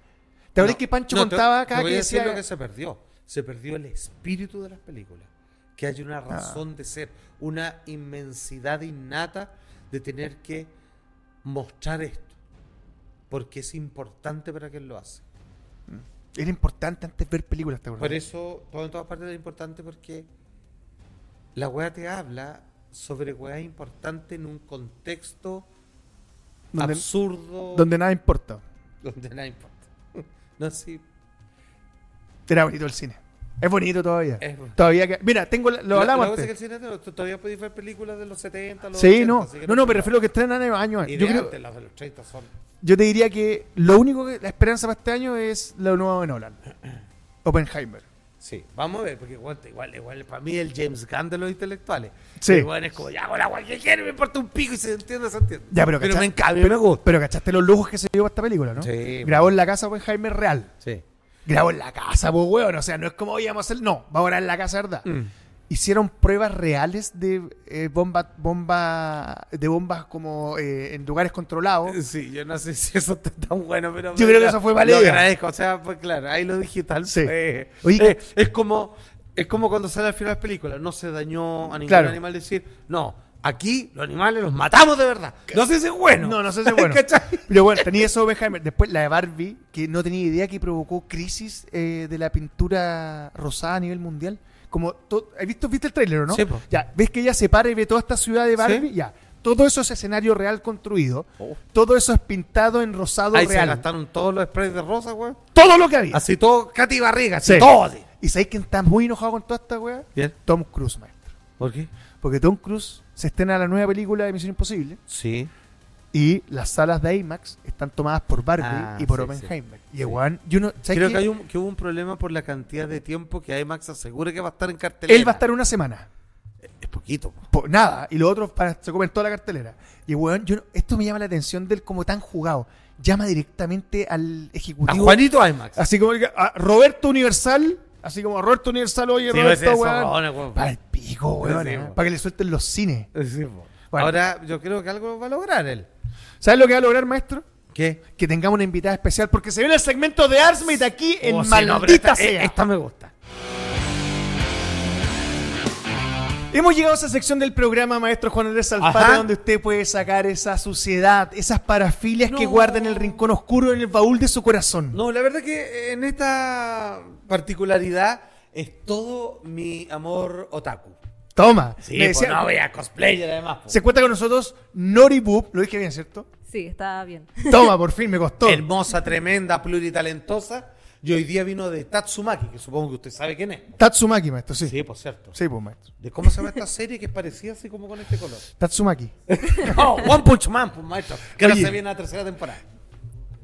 ¿Te acuerdas No, que Pancho no, contaba acá que decía... lo que se perdió. Se perdió el espíritu de las películas. Que hay Ah. una razón de ser, una inmensidad innata de tener que mostrar esto. Porque es importante para quien lo hace. Era importante antes ver películas, ¿te acuerdas? Por eso, todo en todas partes es importante porque la weá te habla sobre weá importante en un contexto donde, absurdo donde nada importa. [laughs] donde nada importa. [laughs] No, sí. Era bonito el cine. Es bonito todavía. Es bueno. Todavía que... Mira, tengo la- lo La- hablamos es que el cine todavía podéis ver películas de los 70, los Sí, 80, no. No, no, te me refiero a que estrenan años. años. Y Yo, de creo, antes, las de los 30 son. yo te diría que lo único que la esperanza para este año es lo nuevo de Nolan. [clears throat] Oppenheimer. Sí, vamos a ver, porque igual, igual, igual para mí el James Gunn de los intelectuales. Sí. Igual es como, ya hago la weá que quiero, me importa un pico y se entiende, se entiende. Ya, pero, pero cacha- me pero, me gusta. pero cachaste los lujos que se dio para esta película, ¿no? Sí. Grabó en la casa Oppenheimer real. Sí. Grabó en la casa, pues, weón. O sea, no es como íbamos a hacer. No, va a grabar en la casa, ¿verdad? Mm. Hicieron pruebas reales de eh, bomba, bomba, de bombas como eh, en lugares controlados. Sí, yo no sé si eso está tan bueno, pero. Yo creo que eso fue mala Lo agradezco, o sea, pues claro, ahí lo digital. Sí. Oye, Eh, es como. Es como cuando sale al final de la película, no se dañó a ningún Claro. animal decir, no, aquí los animales los matamos de verdad. No sé si es bueno. No, no sé si es bueno. [laughs] Pero bueno, tenía eso Oppenheimer. Después la de Barbie, que no tenía idea que provocó crisis eh, de la pintura rosada a nivel mundial. Como ¿Has visto, viste el tráiler o no? Sí, po. Ya, ves que ella se para y ve toda esta ciudad de Barbie, Sí. ya. Todo eso es escenario real construido. Oh. Todo eso es pintado en rosado Ahí se real. gastaron todos los sprays de rosa, güey. Todo lo que había. Así todo, Katy Barriga, así Sí. todo así. ¿Y sabéis quién está muy enojado con toda esta weá? Bien. Tom Cruise, maestro. ¿Por qué? Porque Tom Cruise se estrena la nueva película de Misión Imposible Sí. Y las salas de IMAX están tomadas por Barbie Ah, y por sí, Oppenheimer. Y igual, yo no, ¿sabes Creo que, hay un, que hubo un problema por la cantidad de tiempo que IMAX asegura que va a estar en cartelera. Él va a estar una semana. Es poquito. po. Po- nada. Y los otros para, se comen toda la cartelera. Y weón, yo no- esto me llama la atención del como tan jugado. Llama directamente al A ejecutivo. Juanito IMAX. Así como a Roberto Universal. Así como Roberto Universal, oye, Sí, Roberto, weón. Para el pico, weón. Eh, para que le suelten los cines. Sí, po. Bueno. Ahora yo creo que algo va a lograr él. ¿Sabes lo que va a lograr, maestro? ¿Qué? Que tengamos una invitada especial porque se viene el segmento de Arsmith aquí en Oh, no, pero Maldita esta, Sea. eh, esta me gusta. Hemos llegado a esa sección del programa, maestro Juan Andrés Alfaro, donde usted puede sacar esa suciedad, esas parafilias que guarda en el rincón oscuro, en el baúl de su corazón. No, la verdad que en esta particularidad es todo mi amor otaku. Toma. Sí, Me pues no, vea cosplayer además. po. se cuenta con nosotros Nori Boop, lo dije bien, ¿cierto? Sí, está bien. Toma, por fin, me costó. Hermosa, tremenda, pluritalentosa. Y hoy día vino de Tatsumaki, que supongo que usted sabe quién es. Tatsumaki, maestro, sí. Sí, por cierto. Sí, pues, maestro. ¿De cómo se llama esta serie que es parecida así como con este color? Tatsumaki. [laughs] Oh, One Punch Man, pues maestro. Que ahora se viene la tercera temporada.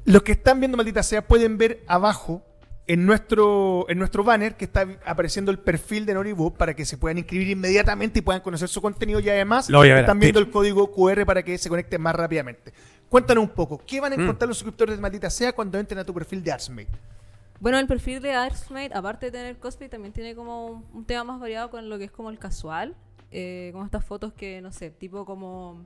Los que están viendo Maldita Sea pueden ver abajo en nuestro, en nuestro banner que está apareciendo el perfil de Noribu para que se puedan inscribir inmediatamente y puedan conocer su contenido y además Lo voy a ver están viendo el código QR para que se conecten más rápidamente. Cuéntanos un poco, ¿qué Mm. van a encontrar los suscriptores de Maldita Sea cuando entren a tu perfil de Artsmate? Bueno, el perfil de Artsmate, aparte de tener cosplay, también tiene como un, un tema más variado con lo que es como el casual. Eh, como estas fotos que, no sé, tipo como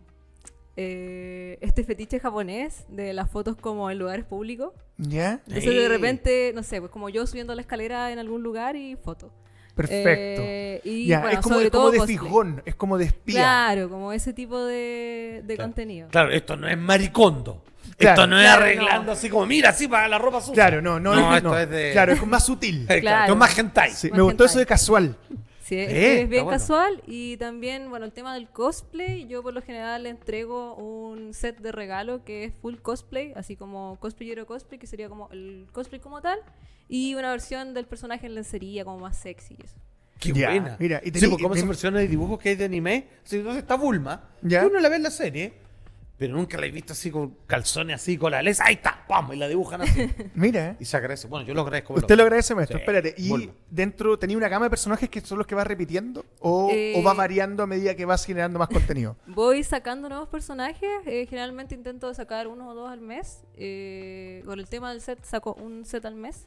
eh, este fetiche japonés de las fotos como en lugares públicos. ¿Ya? Entonces Ey. de repente, no sé, pues como yo subiendo la escalera en algún lugar y foto. Perfecto. Eh, y ya, bueno, es como, sobre es como todo de cosplay. fijón, es como de espía. Claro, como ese tipo de, de Claro. contenido. Claro, esto no es maricondo. Claro. esto no es Claro, arreglando no. así como, mira, así para la ropa sucia. Claro, no, no, No, es, esto no. es de- Claro, es más sutil. [laughs] Claro, es más hentai. Sí, Más me gustó hentai. eso de casual. Sí, es, Eh, es bien bueno. casual y también, bueno, el tema del cosplay, yo por lo general le entrego un set de regalo que es full cosplay, así como cosplayero cosplay, que sería como el cosplay como tal, y una versión del personaje en lencería como más sexy y eso. Qué Ya, buena. mira, y sí, tení- porque como y esas versiones de dibujos que hay de anime, si entonces está Bulma, Ya. uno la ve en la serie, pero nunca la he visto así con calzones así, con la lesa, ahí está, ¡pam! y la dibujan así. [laughs] Mira, ¿eh? y se agradece. Bueno, yo lo agradezco. Usted lo agradece, maestro. Sí, Espérate. ¿Y dentro tenía una gama de personajes que son los que vas repitiendo? ¿O, Eh, o va variando a medida que vas generando más contenido? [laughs] Voy sacando nuevos personajes, eh, generalmente intento sacar uno o dos al mes, eh, con el tema del set saco un set al mes.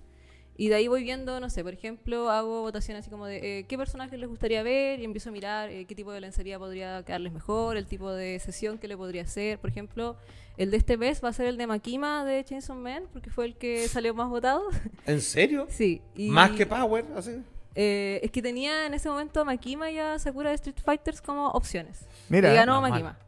Y de ahí voy viendo, no sé, por ejemplo, hago votaciones así como de eh, qué personajes les gustaría ver y empiezo a mirar eh, qué tipo de lencería podría quedarles mejor, el tipo de sesión que le podría hacer. Por ejemplo, el de este mes va a ser el de Makima de Chainsaw Man, porque fue el que salió más votado. [laughs] ¿En serio? sí. y- Más que Power, así. eh, es que tenía en ese momento a Makima y a Sakura de Street Fighters como opciones. Mira, y ganó. Makima.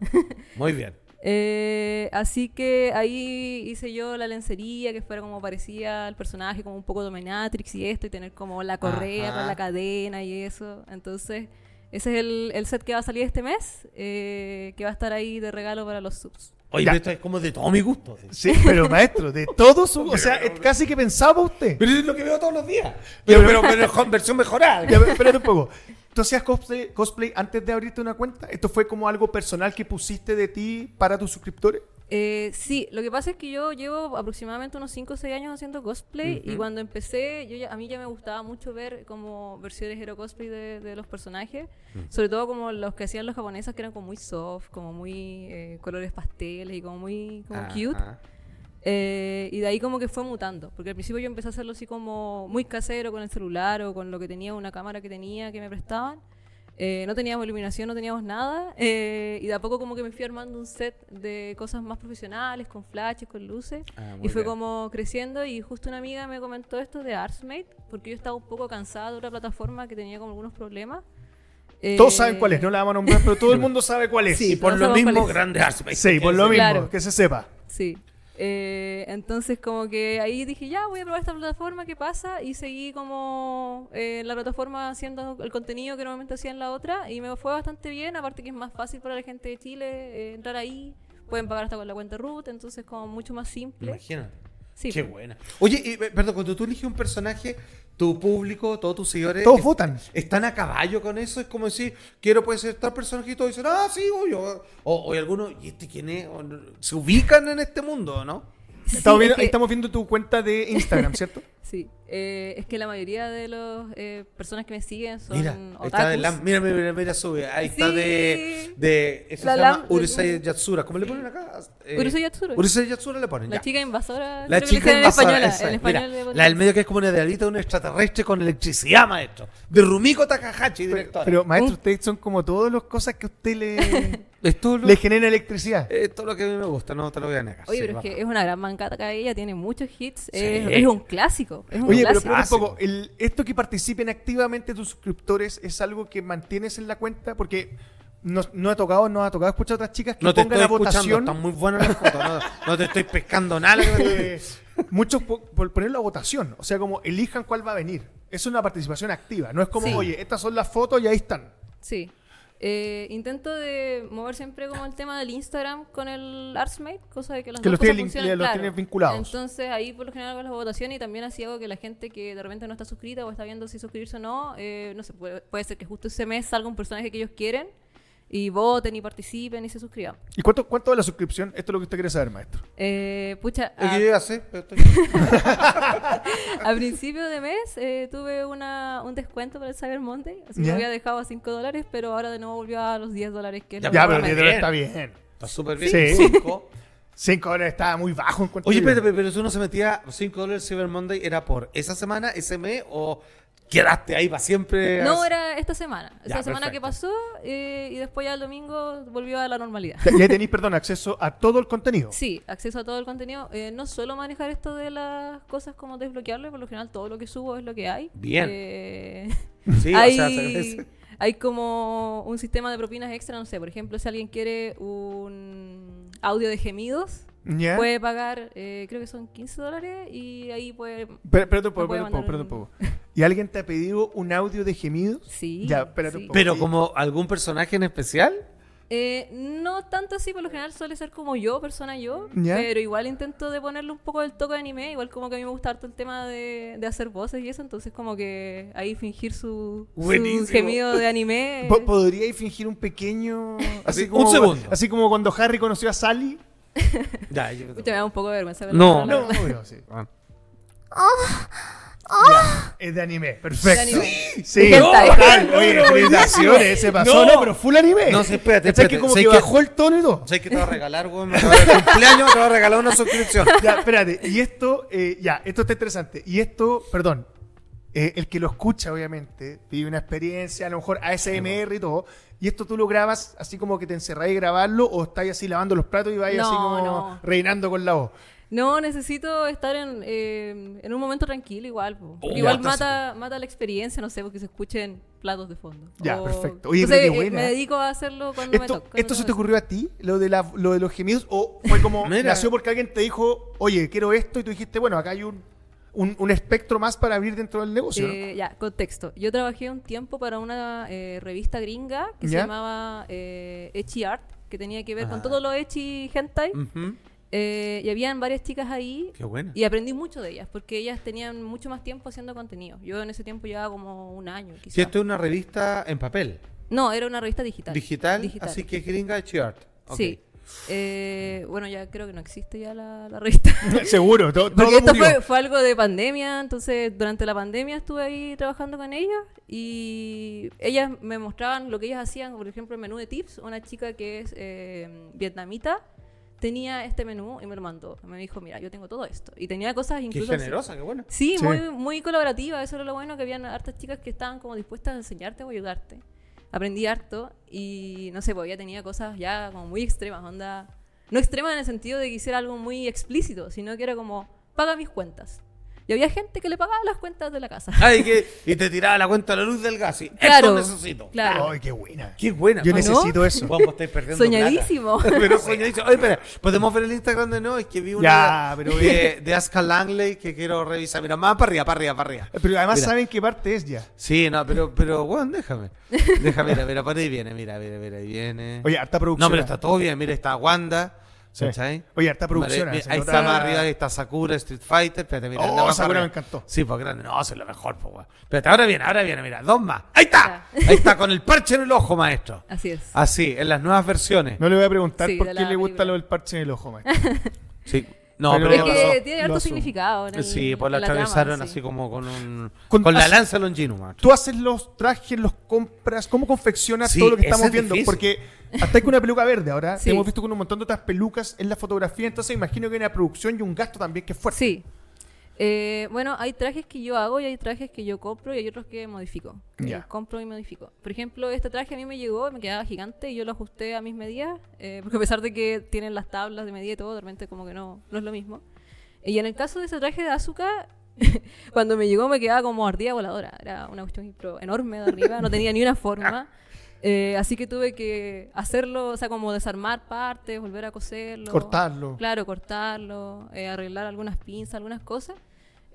Muy [laughs] bien. Eh, así que ahí hice yo la lencería que fuera como parecía al personaje, como un poco dominatrix y esto, y tener como la correa Ajá. con la cadena y eso. Entonces, ese es el, el set que va a salir este mes, eh, que va a estar ahí de regalo para los subs. Oye, pero esto es como de todo mi gusto. así. Sí, pero maestro, de todos su... O sea, es casi que pensaba usted. Pero es lo que veo todos los días. Pero, pero, pero con versión mejorada. Ya, pero espérate un poco. ¿Tú hacías cosplay, cosplay antes de abrirte una cuenta? ¿Esto fue como algo personal que pusiste de ti para tus suscriptores? Eh, sí, lo que pasa es que yo llevo aproximadamente unos 5 o 6 años haciendo cosplay y cuando empecé, yo ya- a mí ya me gustaba mucho ver como versiones hero cosplay de, de los personajes, sobre todo como los que hacían los japoneses que eran como muy soft, como muy eh, colores pasteles y como muy como cute. Eh, y de ahí como que fue mutando, porque al principio yo empecé a hacerlo así como muy casero con el celular o con lo que tenía, una cámara que tenía que me prestaban. Eh, no teníamos iluminación, no teníamos nada. eh, y de a poco como que me fui armando un set de cosas más profesionales, con flashes, con luces. Ah, y fue bien. como creciendo y justo una amiga me comentó esto de Artsmate, porque yo estaba un poco cansada de otra plataforma que tenía como algunos problemas. Todos Eh, saben cuál es, no la vamos a nombrar, pero todo el [laughs] mundo sabe cuál es. Sí, Y por lo mismo, grande Artsmate. Sí, por lo mismo, Claro. que se sepa. Sí. Eh, entonces como que ahí dije, ya voy a probar esta plataforma, ¿qué pasa? Y seguí como eh, la plataforma haciendo el contenido que normalmente hacía en la otra y me fue bastante bien, aparte que es más fácil para la gente de Chile eh, entrar ahí, pueden pagar hasta con la cuenta root, entonces como mucho más simple. Imagínate. Sí, Qué buena. Oye, y, eh, perdón, cuando tú eliges un personaje, tu público, todos tus seguidores. Todos es- votan. ¿Están a caballo con eso? Es como decir, quiero puede ser tal personaje y todos dicen, ah, sí, obvio. O, o hay algunos, ¿y este quién es? O no- ¿Se ubican en este mundo no? Sí, estamos, es viendo, que- ahí estamos viendo tu cuenta de Instagram, ¿cierto? [laughs] Sí, eh, es que la mayoría de las personas que me siguen son Mira, ahí está de otakus. Lam- mira, mira, mira, mira, sube. Ahí está Sí. de. de eso La se llama Lam- Urusei Yatsura. ¿Cómo le ponen acá? Eh, Urusei Yatsura. Urusei Yatsura le ponen. La ya. chica invasora. La chica invasora, En español, esa en es. Mira, español de la del medio que es como una idealita de un extraterrestre con electricidad, maestro. De Rumiko Takahashi, Pero, directora. pero, maestro, Uh, ustedes son como todas las cosas que a usted le, [laughs] es todo lo, le genera electricidad. es todo lo que a mí me gusta, no te lo voy a negar. Oye, sí, pero es que es una gran mancata que ella tiene muchos hits. Sí. Es, es un clásico. Es un Oye, pero, clásico. pero un poco, el- esto que participen activamente tus suscriptores es algo que mantienes en la cuenta porque no, no ha tocado, no ha tocado escuchar a otras chicas que No te pongan estoy a escuchando, votación. están muy buenas las fotos. No, no te estoy pescando nada. [laughs] eh, muchos po- por ponerlo a votación, o sea, como elijan cuál va a venir. Es una participación activa, no es como, Sí. oye, estas son las fotos y ahí están. Sí. Eh, intento de mover siempre como el tema del Instagram con el Artsmate, cosa de que las Que los los claro. tienes vinculados. Entonces ahí por lo general hago las votaciones y también así hago que la gente que de repente no está suscrita o está viendo si suscribirse o no, eh, no sé, puede, puede ser que justo ese mes salga un personaje que ellos quieren y voten y participen y se suscriban. ¿Y cuánto, cuánto de la suscripción? Esto es lo que usted quiere saber, maestro. Eh, pucha, Es a, sé, pero estoy- [laughs] a principio de mes eh, tuve una, un descuento para el Cyber Monday, así que me había dejado a 5 dólares, pero ahora de nuevo volvió a los 10 dólares que es Ya, lo pero pago. 10 bien. dólares está bien. Está súper bien. Sí. [laughs] Cinco. 5 dólares estaba muy bajo en cuanto Oye, a- pero, pero, pero si uno se metía 5 dólares Cyber Monday, ¿era por esa semana, ese mes o quedaste ahí para siempre? No, era esta semana. Esta Ya, semana que pasó eh, y después ya el domingo volvió a la normalidad. Ya, ya tenéis, perdón, acceso a todo el contenido. Sí, acceso a todo el contenido. Eh, no suelo manejar esto de las cosas como desbloquearlo, por lo general todo lo que subo es lo que hay. Bien. Eh, Sí, [laughs] o hay, sea, se agradece. hay como un sistema de propinas extra, no sé, por ejemplo, si alguien quiere un audio de gemidos, puede pagar, eh, creo que son 15 dólares y ahí puede... Pero, poco, Me puede espérate un poco, ¿Y alguien te ha pedido un audio de gemidos? Sí. Ya, espérate un sí. poco. Pero como algún personaje en especial. Eh, no tanto así, por lo general suele ser como yo, persona yo, Ya. pero igual intento de ponerle un poco del toque de anime, igual como que a mí me gusta harto el tema de, de hacer voces y eso, entonces como que ahí fingir su, gemido de anime. [laughs] Po- ¿Podríais fingir un pequeño... [laughs] Así, Así como, un segundo. Así como cuando Harry conoció a Sally? [laughs] Ya, yo- Pucha, me da un poco de vergüenza. No. No, verdad. obvio, sí. Ah. Es de anime, perfecto. De anime. Sí, hentai. total. Oye, felicitaciones, se pasó, No. no, pero full anime. No, sí, espérate, ¿Cachai espérate. que como ¿Sabes que qué? bajó el tono y todo? ¿Sabes qué te va a regalar, güey? Me [laughs] acaba de cumpleaños, te va a regalar una suscripción. Ya, espérate. Y esto, eh, ya, esto está interesante. Y esto, perdón, eh, el que lo escucha, obviamente, vive una experiencia, a lo mejor ASMR y todo. Y esto tú lo grabas así como que te encerráis y grabarlo, o estáis así lavando los platos y vais así No, como no. reinando con la voz. No, necesito estar en, eh, en un momento tranquilo igual. po. Oh, igual ya, mata, mata la experiencia, no sé, porque se escuchen platos de fondo. Ya, O- perfecto. Oye, Entonces, pero qué eh, buena. me dedico a hacerlo cuando me ¿Esto, toca. ¿Esto se te ocurrió a ti, lo de, la, lo de los gemidos? ¿O fue como [laughs] Mira. nació porque alguien te dijo, oye, quiero esto? Y tú dijiste, bueno, acá hay un, un, un espectro más para abrir dentro del negocio. ¿no? Eh, ya, contexto. Yo trabajé un tiempo para una eh, revista gringa que ¿Ya? se llamaba eh, Echi Art, que tenía que ver con todo lo Echi Hentai. Ujú. Eh, y habían varias chicas ahí Qué buena. y aprendí mucho de ellas, porque ellas tenían mucho más tiempo haciendo contenido. Yo en ese tiempo llevaba como un año, Si quizás. esto es una revista en papel, No, era una revista digital. digital, así que gringa Chiart. Sí. Eh, bueno, ya creo que no existe ya la, la revista. [laughs] Seguro, to- todo, Porque esto fue algo de pandemia, entonces durante la pandemia estuve ahí trabajando con ellas y ellas me mostraban lo que ellas hacían, por ejemplo, el menú de tips. Una chica que es eh, vietnamita tenía este menú y me lo mandó. Me dijo, mira, yo tengo todo esto. Y tenía cosas Qué incluso... así- generosa, qué buena. Sí, Sí. Muy, muy colaborativa, eso era lo bueno, que habían hartas chicas que estaban como dispuestas a enseñarte o ayudarte. Aprendí harto y no sé, pues ya tenía cosas ya como muy extremas, onda... No extremas en el sentido de que hiciera algo muy explícito, sino que era como, paga mis cuentas. Y había gente que le pagaba las cuentas de la casa. [laughs] Ay, que, y te tiraba la cuenta de la luz del gas y Claro, esto necesito. claro. Ay, qué buena. Qué buena. Yo Juan. necesito eso. Juan, vos estáis perdiendo Soñadísimo. plata. [laughs] Pero soñadísimo. Oye, espera, ¿podemos ver el Instagram de no? Es que vi una Ya, de, pero de, de Aska Langley que quiero revisar. Mira, más para arriba, para arriba, para arriba. Pero además Mira. saben qué parte es ya. Sí, no, pero, pero, Juan, déjame. Déjame, mira, mira, por ahí viene, mira, mira, mira, ahí viene. Oye, harta producción. no, pero está todo bien, mira, está Wanda. Sí. ¿cachai? Oye, harta producción. Vale, ¿eh? Ahí está más arriba, ahí está Sakura, Street Fighter. Espérate, mira. Oh, Sakura me encantó. Sí, pues grande. No, es lo mejor, pues, weón. Espérate, ahora viene, ahora viene, mira. Dos más. Ahí está. Ahí está, con el parche en el ojo, maestro. Así es. Así, en las nuevas versiones. No le voy a preguntar Sí, por qué le gusta película. lo del parche en el ojo, maestro. Sí. No, Pero- pero, es ¿qué que pasó? tiene Lo harto asumo. significado. En el- Sí, pues trama, atravesaron sí. así como con un... Con- Con, la así- lanza Longino, maestro. Tú haces los trajes, los compras, ¿cómo confeccionas Sí, todo lo que estamos es viendo? difícil. Porque hasta hay con una peluca verde ahora, Sí. hemos visto con un montón de otras pelucas en la fotografía, entonces imagino que hay una producción y un gasto también que es fuerte. Sí. Eh, bueno, hay trajes que yo hago y hay trajes que yo compro y hay otros que modifico. Compro y modifico. Por ejemplo, este traje a mí me llegó, me quedaba gigante y yo lo ajusté a mis medidas, eh, porque a pesar de que tienen las tablas de medida y todo, de repente como que no, no es lo mismo. Y en el caso de ese traje de Azuka, [laughs] cuando me llegó me quedaba como ardilla voladora. Era una cuestión enorme de arriba, no tenía ni una forma. [laughs] Eh, así que tuve que hacerlo, o sea, como desarmar partes, volver a coserlo. Cortarlo. Claro, cortarlo, eh, arreglar algunas pinzas, algunas cosas.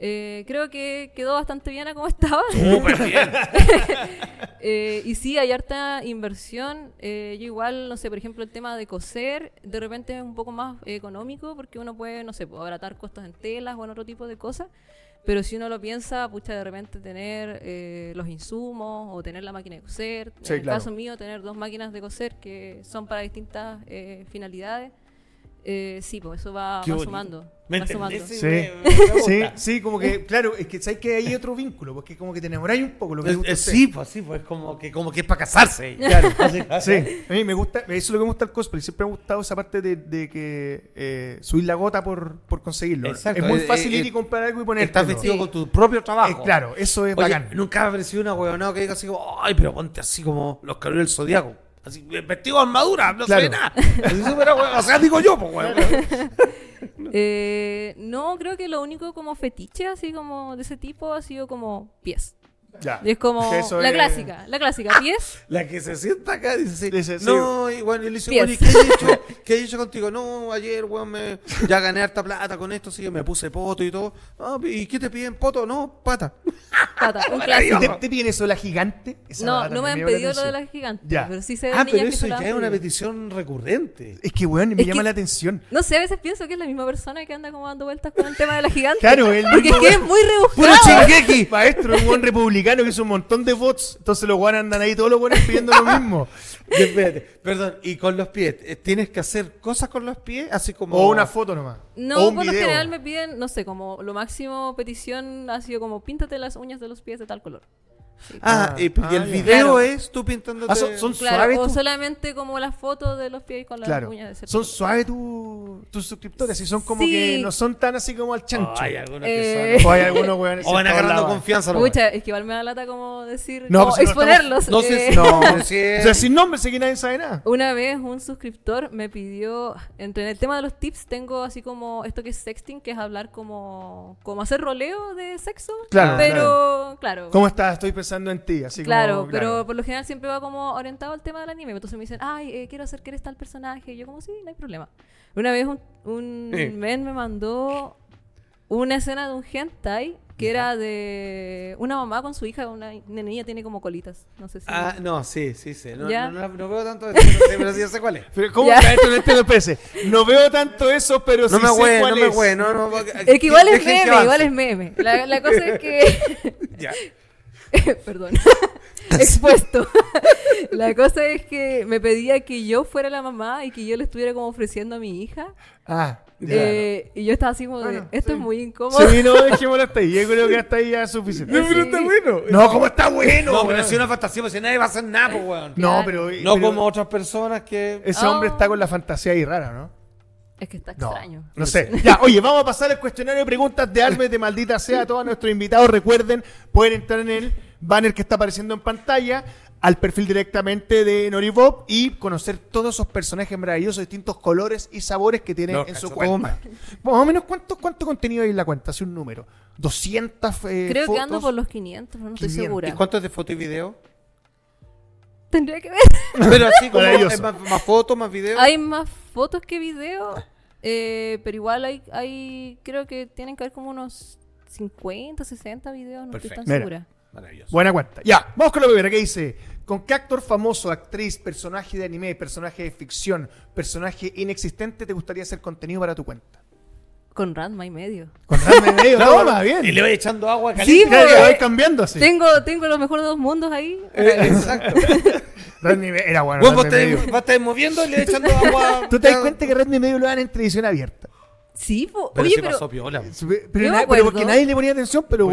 Eh, creo que quedó bastante bien a como [laughs] estaba. Súper bien. [laughs] Eh, y sí, hay harta inversión. Eh, yo igual, no sé, por ejemplo, el tema de coser, de repente es un poco más económico porque uno puede, no sé, pues, abaratar costos en telas o en otro tipo de cosas. Pero si uno lo piensa, pucha, de repente tener eh, los insumos o tener la máquina de coser. Sí, en el claro. caso mío, tener dos máquinas de coser que son para distintas eh, finalidades. Eh, sí, pues eso va, sumando. ¿Me va sumando. Sí. Sí, sí, como que, claro, es que sabes que hay otro vínculo, porque como que te enamoráis un poco lo que te Eh, gusta sí, pues sí, pues como que, como que es para casarse. [laughs] Claro, sí. A mí me gusta, eso es lo que me gusta el cosplay. Siempre me ha gustado esa parte de, de que eh, subir la gota por, por conseguirlo. Exacto, Es muy eh, fácil eh, ir y comprar algo y ponértelo. Estás vestido Sí. con tu propio trabajo. Eh, claro, eso es Oye, bacán. nunca me ha aparecido una huevonada que diga así como, ay, pero ponte así como los caballeros del zodiaco. Así, vestido de armadura, no Claro. ve nada. Así súper hueón, O sea, digo yo, pues, huevón. [laughs] Eh, no, creo que lo único como fetiche, así como de ese tipo, ha sido como pies. Ya. Y es como eso la es- clásica, la clásica, pies. [laughs] La que se sienta acá dice sí. no, y bueno, y le dice, Pies. bueno, ¿y qué he hecho? ¿Qué he hecho contigo? No, ayer, weón, me, ya gané harta plata con esto, sí, me puse poto y todo. Ah, ¿Y qué te piden? ¿Poto? No, pata. Pata, un [laughs] ¿Y clásico. te, te piden eso de la gigante? Esa No, no me han llama pedido lo de atención. la gigante, Ya. pero sí se ven Ah, niñas pero que eso se lo ya han es una pedido. petición recurrente. Es que, weón, me Es llama que- la atención. No sé, a veces pienso que es la misma persona que anda como dando vueltas con el tema de la gigante. Claro, el Porque es mismo- que es muy ¡Puro rebuscado. [laughs] Shingeki! Maestro, un buen republicano que hizo un montón de bots. Entonces los guanes andan ahí todos los buenos pidiendo lo mismo. [laughs] Y espérate, perdón, y con los pies, eh, ¿tienes que hacer cosas con los pies? Así como... O una foto nomás. o No, un por lo general me piden, no sé, como lo máximo petición ha sido como píntate las uñas de los pies de tal color. Ah, Ah, y, y ah, el ya. video Claro. es tú pintándote... Ah, son- son- Claro, ¿Suave o tú? solamente como las fotos de los pies con las Claro. uñas de Son suaves tu- tus suscriptores y son como Sí. que no son tan así como al chancho. Oh, hay algunos Eh, que O hay algunos weones. son... [laughs] O van en agarrando confianza. Pucha, es que igual me da lata como decir, No, como pues exponerlos. No sé eh. si- No, Pero si es- o sea, sin nombre sé que nadie sabe nada. Una vez un suscriptor me pidió, entre el tema de los tips, tengo así como esto que es sexting, que es hablar como, como hacer roleo de sexo. Claro, Pero, claro. ¿Cómo estás? Estoy pensando en ti. Así Claro, como, pero por lo general siempre va como orientado al tema del anime. Entonces me dicen, ay, eh, quiero hacer que eres tal personaje. Y yo como, sí, no hay problema. Una vez un, un Sí. men me mandó una escena de un hentai que era de una mamá con su hija, una, una niña tiene como colitas. No sé si... Ah, no, sí, sí, sí. No, ¿Ya? no, no- no veo tanto eso, pero sí, pero sí ya sé cuál es. [laughs] Pero ¿cómo maestro, no entiendo, espérese. No veo tanto eso, pero No sí me sé güey, cuál no me es. güey, no, no. es que igual es meme, igual es meme. La, la cosa es que... [laughs] Ya. [laughs] Perdón. [laughs] Expuesto. [laughs] la cosa es que me pedía que yo fuera la mamá y que yo le estuviera como ofreciendo a mi hija. Ah, ya. Eh, y yo estaba así como de, Bueno, esto sí. es muy incómodo. Sí, no, dejémoslo hasta ahí. Yo creo que hasta ahí ya es suficiente. No, pero está bueno. No, ¿cómo está bueno? No, pero si una fantasía, pues si nadie va a hacer nada, pues, weón. No, pero. No pero como otras personas que. Ese hombre Oh. está con la fantasía ahí rara, ¿no? Es que está extraño. no sé. Ya, oye, vamos a pasar al cuestionario de preguntas de Alves de Maldita Sea. Todos nuestros invitados, recuerden, pueden entrar en el banner que está apareciendo en pantalla, al perfil directamente de Noribob y conocer todos esos personajes maravillosos, distintos colores y sabores que tienen No, en su cuenta. Más o menos, ¿cuánto, ¿cuánto contenido hay en la cuenta? Hace un número. 200 eh, Creo fotos. que ando por los 500, pero no estoy 500. segura. ¿Y cuánto es de foto y video? Tendría que ver. Pero así [laughs] como es más, más fotos, más videos. hay más fotos que videos, eh, pero igual hay, hay, creo que tienen que haber como unos 50, 60 videos, no Perfecto. estoy tan Mira. segura. Maravilloso. Buena cuenta. Ya, vamos con la primera. ¿Qué dice? ¿Con qué actor famoso, actriz, personaje de anime, personaje de ficción, personaje inexistente te gustaría hacer contenido para tu cuenta? Con Ranma y medio. Con Ranma medio, [laughs] Claro, no, va bien. Y le voy echando agua Sí, caliente. Claro, porque- lo vais cambiando así. Tengo, tengo los mejores dos mundos ahí. Eh, exacto. [laughs] Ranma medio era bueno. Vos vos te, medio. vas a estar moviendo y le echando agua. [laughs] ¿Tú te das cuenta que Ranma medio lo dan en televisión abierta? Sí, po- Pero oye, sí pero pasó piola. Pero, na- pero porque nadie le ponía atención, pero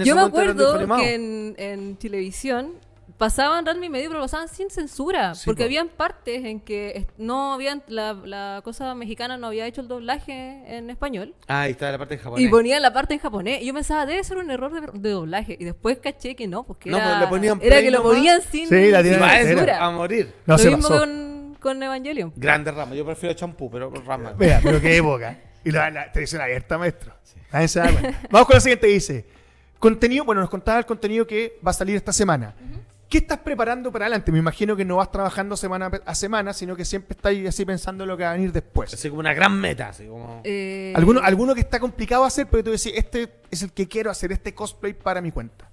ese yo me momento era acuerdo que en, en televisión pasaban Ranma y medio, pero pasaban sin censura. Sí, porque po. habían partes en que no habían, la, la cosa mexicana no había hecho el doblaje en español. Ah, ahí está la parte en japonés. Y ponían la parte en japonés. Y yo pensaba, debe ser un error de, de doblaje. Y después caché que no, porque No, era, pues le ponían era que lo ponían sin, Sí, la sin Y censura. a morir. No lo se mismo pasó. con, con Evangelion. Grande rama. Yo prefiero champú, pero rama. Mira, pero qué época. Y la, la televisión abierta, maestro. Nadie se da cuenta. Vamos con la siguiente. Dice: Contenido, bueno, nos contaba el contenido que va a salir esta semana. ¿Qué estás preparando para adelante? Me imagino que no vas trabajando semana a semana, sino que siempre estás así pensando en lo que va a venir después. Así como una gran meta, así como... Eh, ¿Alguno, alguno que está complicado hacer, pero tú decís, este es el que quiero hacer, este cosplay para mi cuenta.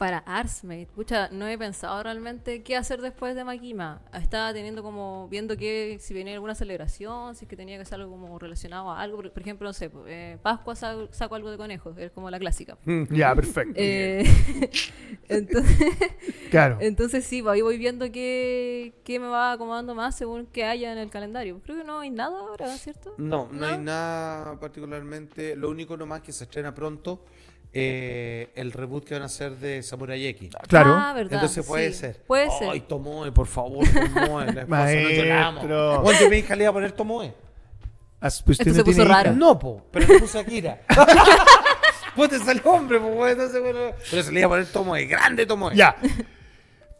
Para Artsmate, pucha, no he pensado realmente qué hacer después de Makima. Estaba teniendo como, viendo que si venía alguna celebración, si es que tenía que hacer algo como relacionado a algo. Por, por ejemplo, no sé, eh, Pascua saco, saco algo de conejos, es como la clásica. [laughs] Ya, perfecto. Eh, [laughs] entonces, claro. entonces sí, pues, ahí voy viendo qué, qué me va acomodando más según que haya en el calendario. Creo que no hay nada ahora, ¿cierto? No, no, hay ¿No? nada particularmente. Lo único nomás que se estrena pronto, eh, el reboot que van a hacer de Samurai X. Claro. Ah, verdad. Entonces puede sí, ser. Puede Ay, ser. Tomoe, por favor, Tomoe. La esposa, no Maestro. lloramos. Bueno, yo mi hija le iba a poner Tomoe. As- pues Esto usted se puso hija. raro. No, po, pero le puse Akira. [laughs] pues te salió hombre, pues, bueno, entonces, bueno, Pero se le iba a poner Tomoe, grande Tomoe. Ya.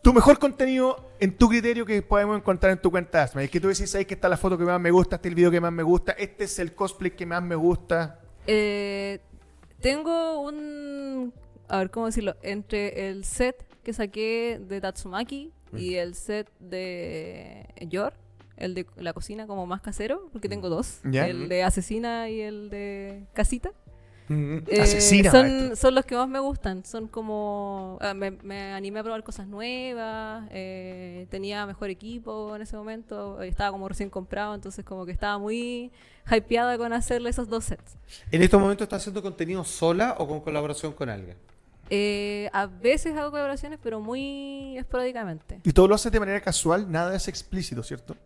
Tu mejor contenido en tu criterio que podemos encontrar en tu cuenta Asma. Es que tú decís, ahí que está la foto que más me gusta, este es el video que más me gusta, este es el cosplay que más me gusta. Eh, tengo un. A ver, ¿cómo decirlo? Entre el set que saqué de Tatsumaki y el set de Yor, el de la cocina como más casero, porque tengo dos: Ya. el de asesina y el de casita. Mm. Eh, Asesina, son, son los que más me gustan. Son como. ah, me, me animé a probar cosas nuevas. eh, tenía mejor equipo en ese momento. Estaba como recién comprado. Entonces, como que estaba muy hypeada con hacerle esos dos sets. ¿En estos momentos estás haciendo contenido sola o con colaboración con alguien? Eh, a veces hago colaboraciones, pero muy esporádicamente. Y todo lo haces de manera casual, nada es explícito, ¿cierto?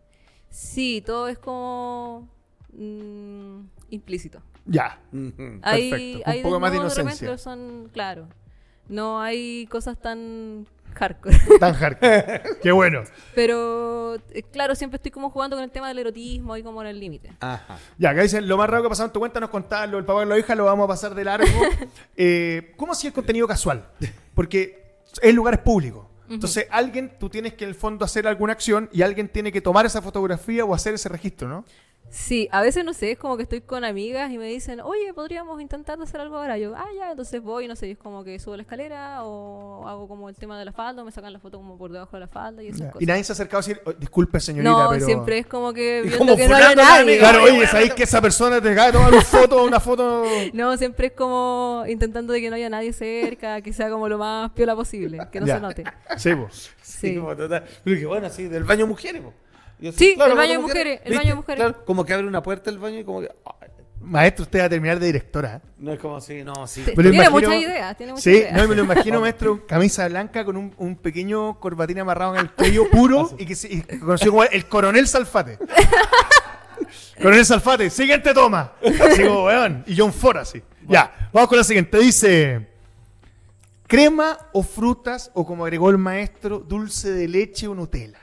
Sí, todo es como. mm, implícito. Ya. Hay, Perfecto, un hay poco más de inocencia. son. Claro. No hay cosas tan hardcore. Tan hardcore. [laughs] Qué bueno. Pero, eh, claro, siempre estoy como jugando con el tema del erotismo y como en el límite. Ajá. Ya, acá dicen, lo más raro que ha pasado en tu cuenta nos contaba lo del papá y la hija, lo vamos a pasar de largo. [laughs] Eh, ¿Cómo hacía el contenido casual? Porque es lugares públicos. Entonces, alguien, tú tienes que en el fondo hacer alguna acción y alguien tiene que tomar esa fotografía o hacer ese registro, ¿no? Sí, a veces no sé, es como que estoy con amigas y me dicen, oye, podríamos intentar hacer algo ahora. Yo, ah, ya, entonces voy, no sé, es como que subo la escalera o hago como el tema de la falda, o me sacan la foto como por debajo de la falda y esas cosas. Y nadie se ha acercado a decir, "Oh, disculpe señorita, no, pero... siempre es como que viendo como que no la nadie. Claro, Oye, [laughs] ¿sabéis que esa persona te acaba de tomar una foto, una foto? [laughs] No, siempre es como intentando de que no haya nadie cerca, que sea como lo más piola posible, que no se note. Sí, pues. Sí, Sí. como total. Pero que bueno, sí, del baño mujeres, Sí, el baño de mujeres, el baño de mujeres. Claro, como que abre una puerta el baño y como que. ay, Maestro, usted va a terminar de directora. no es como así, no, sí. Tiene imagino- muchas ideas, tiene muchas Sí, ideas. no, me lo imagino, [laughs] maestro, camisa blanca con un, un pequeño corbatín amarrado en el cuello puro y que se y conocido como el coronel Salfate. [laughs] coronel Salfate, siguiente toma. Así como, weón. Y John Ford así. Ya, vamos con la siguiente. Dice, crema o frutas, o como agregó el maestro, dulce de leche o Nutella.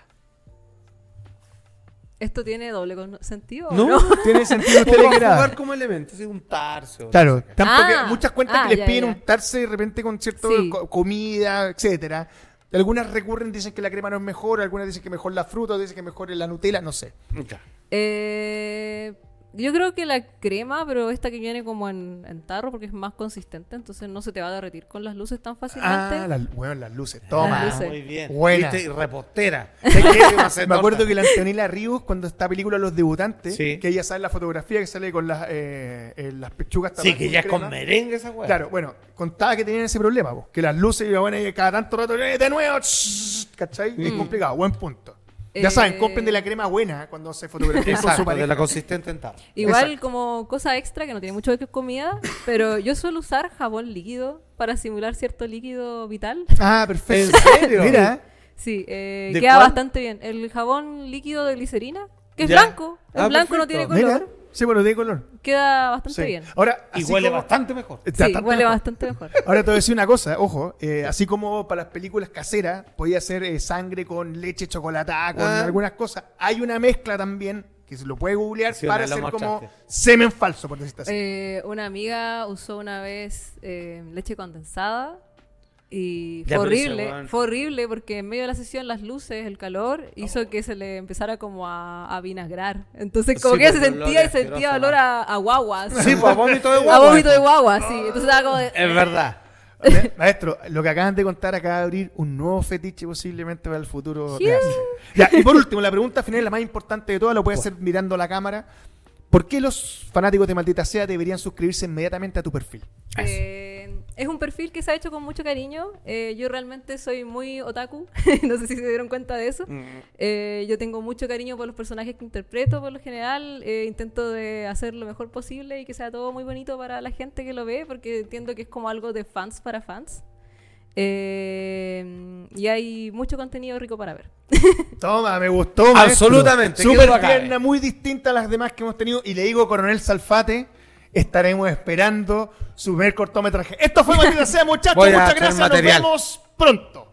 ¿Esto tiene doble sentido? o No, [laughs] ¿Tiene sentido usted le jugar como elemento, así, un tarso. Claro, no tanto Ah, que muchas cuentas ah, que les ya, piden ya. untarse de repente con cierta Sí. comida, etcétera. Algunas recurren, dicen que la crema no es mejor, algunas dicen que mejor la fruta, dicen que mejor es la Nutella, no sé. Ya. Eh, yo creo que la crema, pero esta que viene como en, en tarro porque es más consistente, entonces no se te va a derretir con las luces tan fácilmente. Ah, las, bueno, las luces, toma. Las luces. Muy bien. Buena. ¿Viste? Y repostera. ¿Sabes qué? ¿Qué va a hacer Me acuerdo que la Antonella Ríos, cuando está película Los Debutantes, Sí. que ella sale en la fotografía que sale con las, eh, eh, las pechugas Sí, que ya es con merengue esa weá. Claro, bueno, contaba que tenían ese problema, po, que las luces iban a cada tanto rato, "Eh, de nuevo, shh", ¿cachai? Es complicado, buen punto. Ya Eh, saben, compren de la crema buena cuando se fotografían con su Exacto, pareja. de la consistente en tarro. Igual Exacto. como cosa extra que no tiene mucho que ver con comida, pero yo suelo usar jabón líquido para simular cierto líquido vital. Ah, perfecto. ¿En serio? [laughs] Mira, Sí, eh, ¿De queda cuál? bastante bien. El jabón líquido de glicerina, que es Ya. blanco, el Ah, blanco no tiene color, mira. Sí, bueno, tiene color. queda bastante Sí. bien. Ahora, Y así huele como- bastante mejor. Sí, tanto huele mejor. bastante mejor. Ahora te voy a decir una cosa, ojo, eh, así como para las películas caseras podía hacer eh, sangre con leche chocolatada, con Ah. algunas cosas, hay una mezcla también que se lo puede googlear Sí, para una vez lo hacer como mostraste. semen falso, por decirlo así. Eh, una amiga usó una vez eh, leche condensada y fue horrible, fue horrible porque en medio de la sesión las luces, el calor hizo que se le empezara como a, a vinagrar. Entonces como Sí, que ella se sentía y sentía olor a, a guagua. así. Sí, pues a [laughs] vómito de a guagua. vómito de guagua, sí. Entonces estaba como de- Es verdad. [laughs] Ma- Maestro, lo que acaban de contar acaba de abrir un nuevo fetiche posiblemente para el futuro. de. Ya, y por último, la pregunta final, la más importante de todas, lo puedes hacer mirando la cámara. ¿Por qué los fanáticos de Maldita Sea deberían suscribirse inmediatamente a tu perfil? Eh, es un perfil que se ha hecho con mucho cariño. Eh, yo realmente soy muy otaku. [laughs] no sé si se dieron cuenta de eso. Eh, yo tengo mucho cariño por los personajes que interpreto por lo general. Eh, intento de hacer lo mejor posible y que sea todo muy bonito para la gente que lo ve, porque entiendo que es como algo de fans para fans. Eh, y hay mucho contenido rico para ver. [laughs] Toma, me gustó. Absolutamente, Súper tierna, muy distinta a las demás que hemos tenido. Y le digo, Coronel Salfate, estaremos esperando su primer cortometraje. Esto fue Maldita Sea, [laughs] muchachos. Muchas gracias. Nos vemos pronto.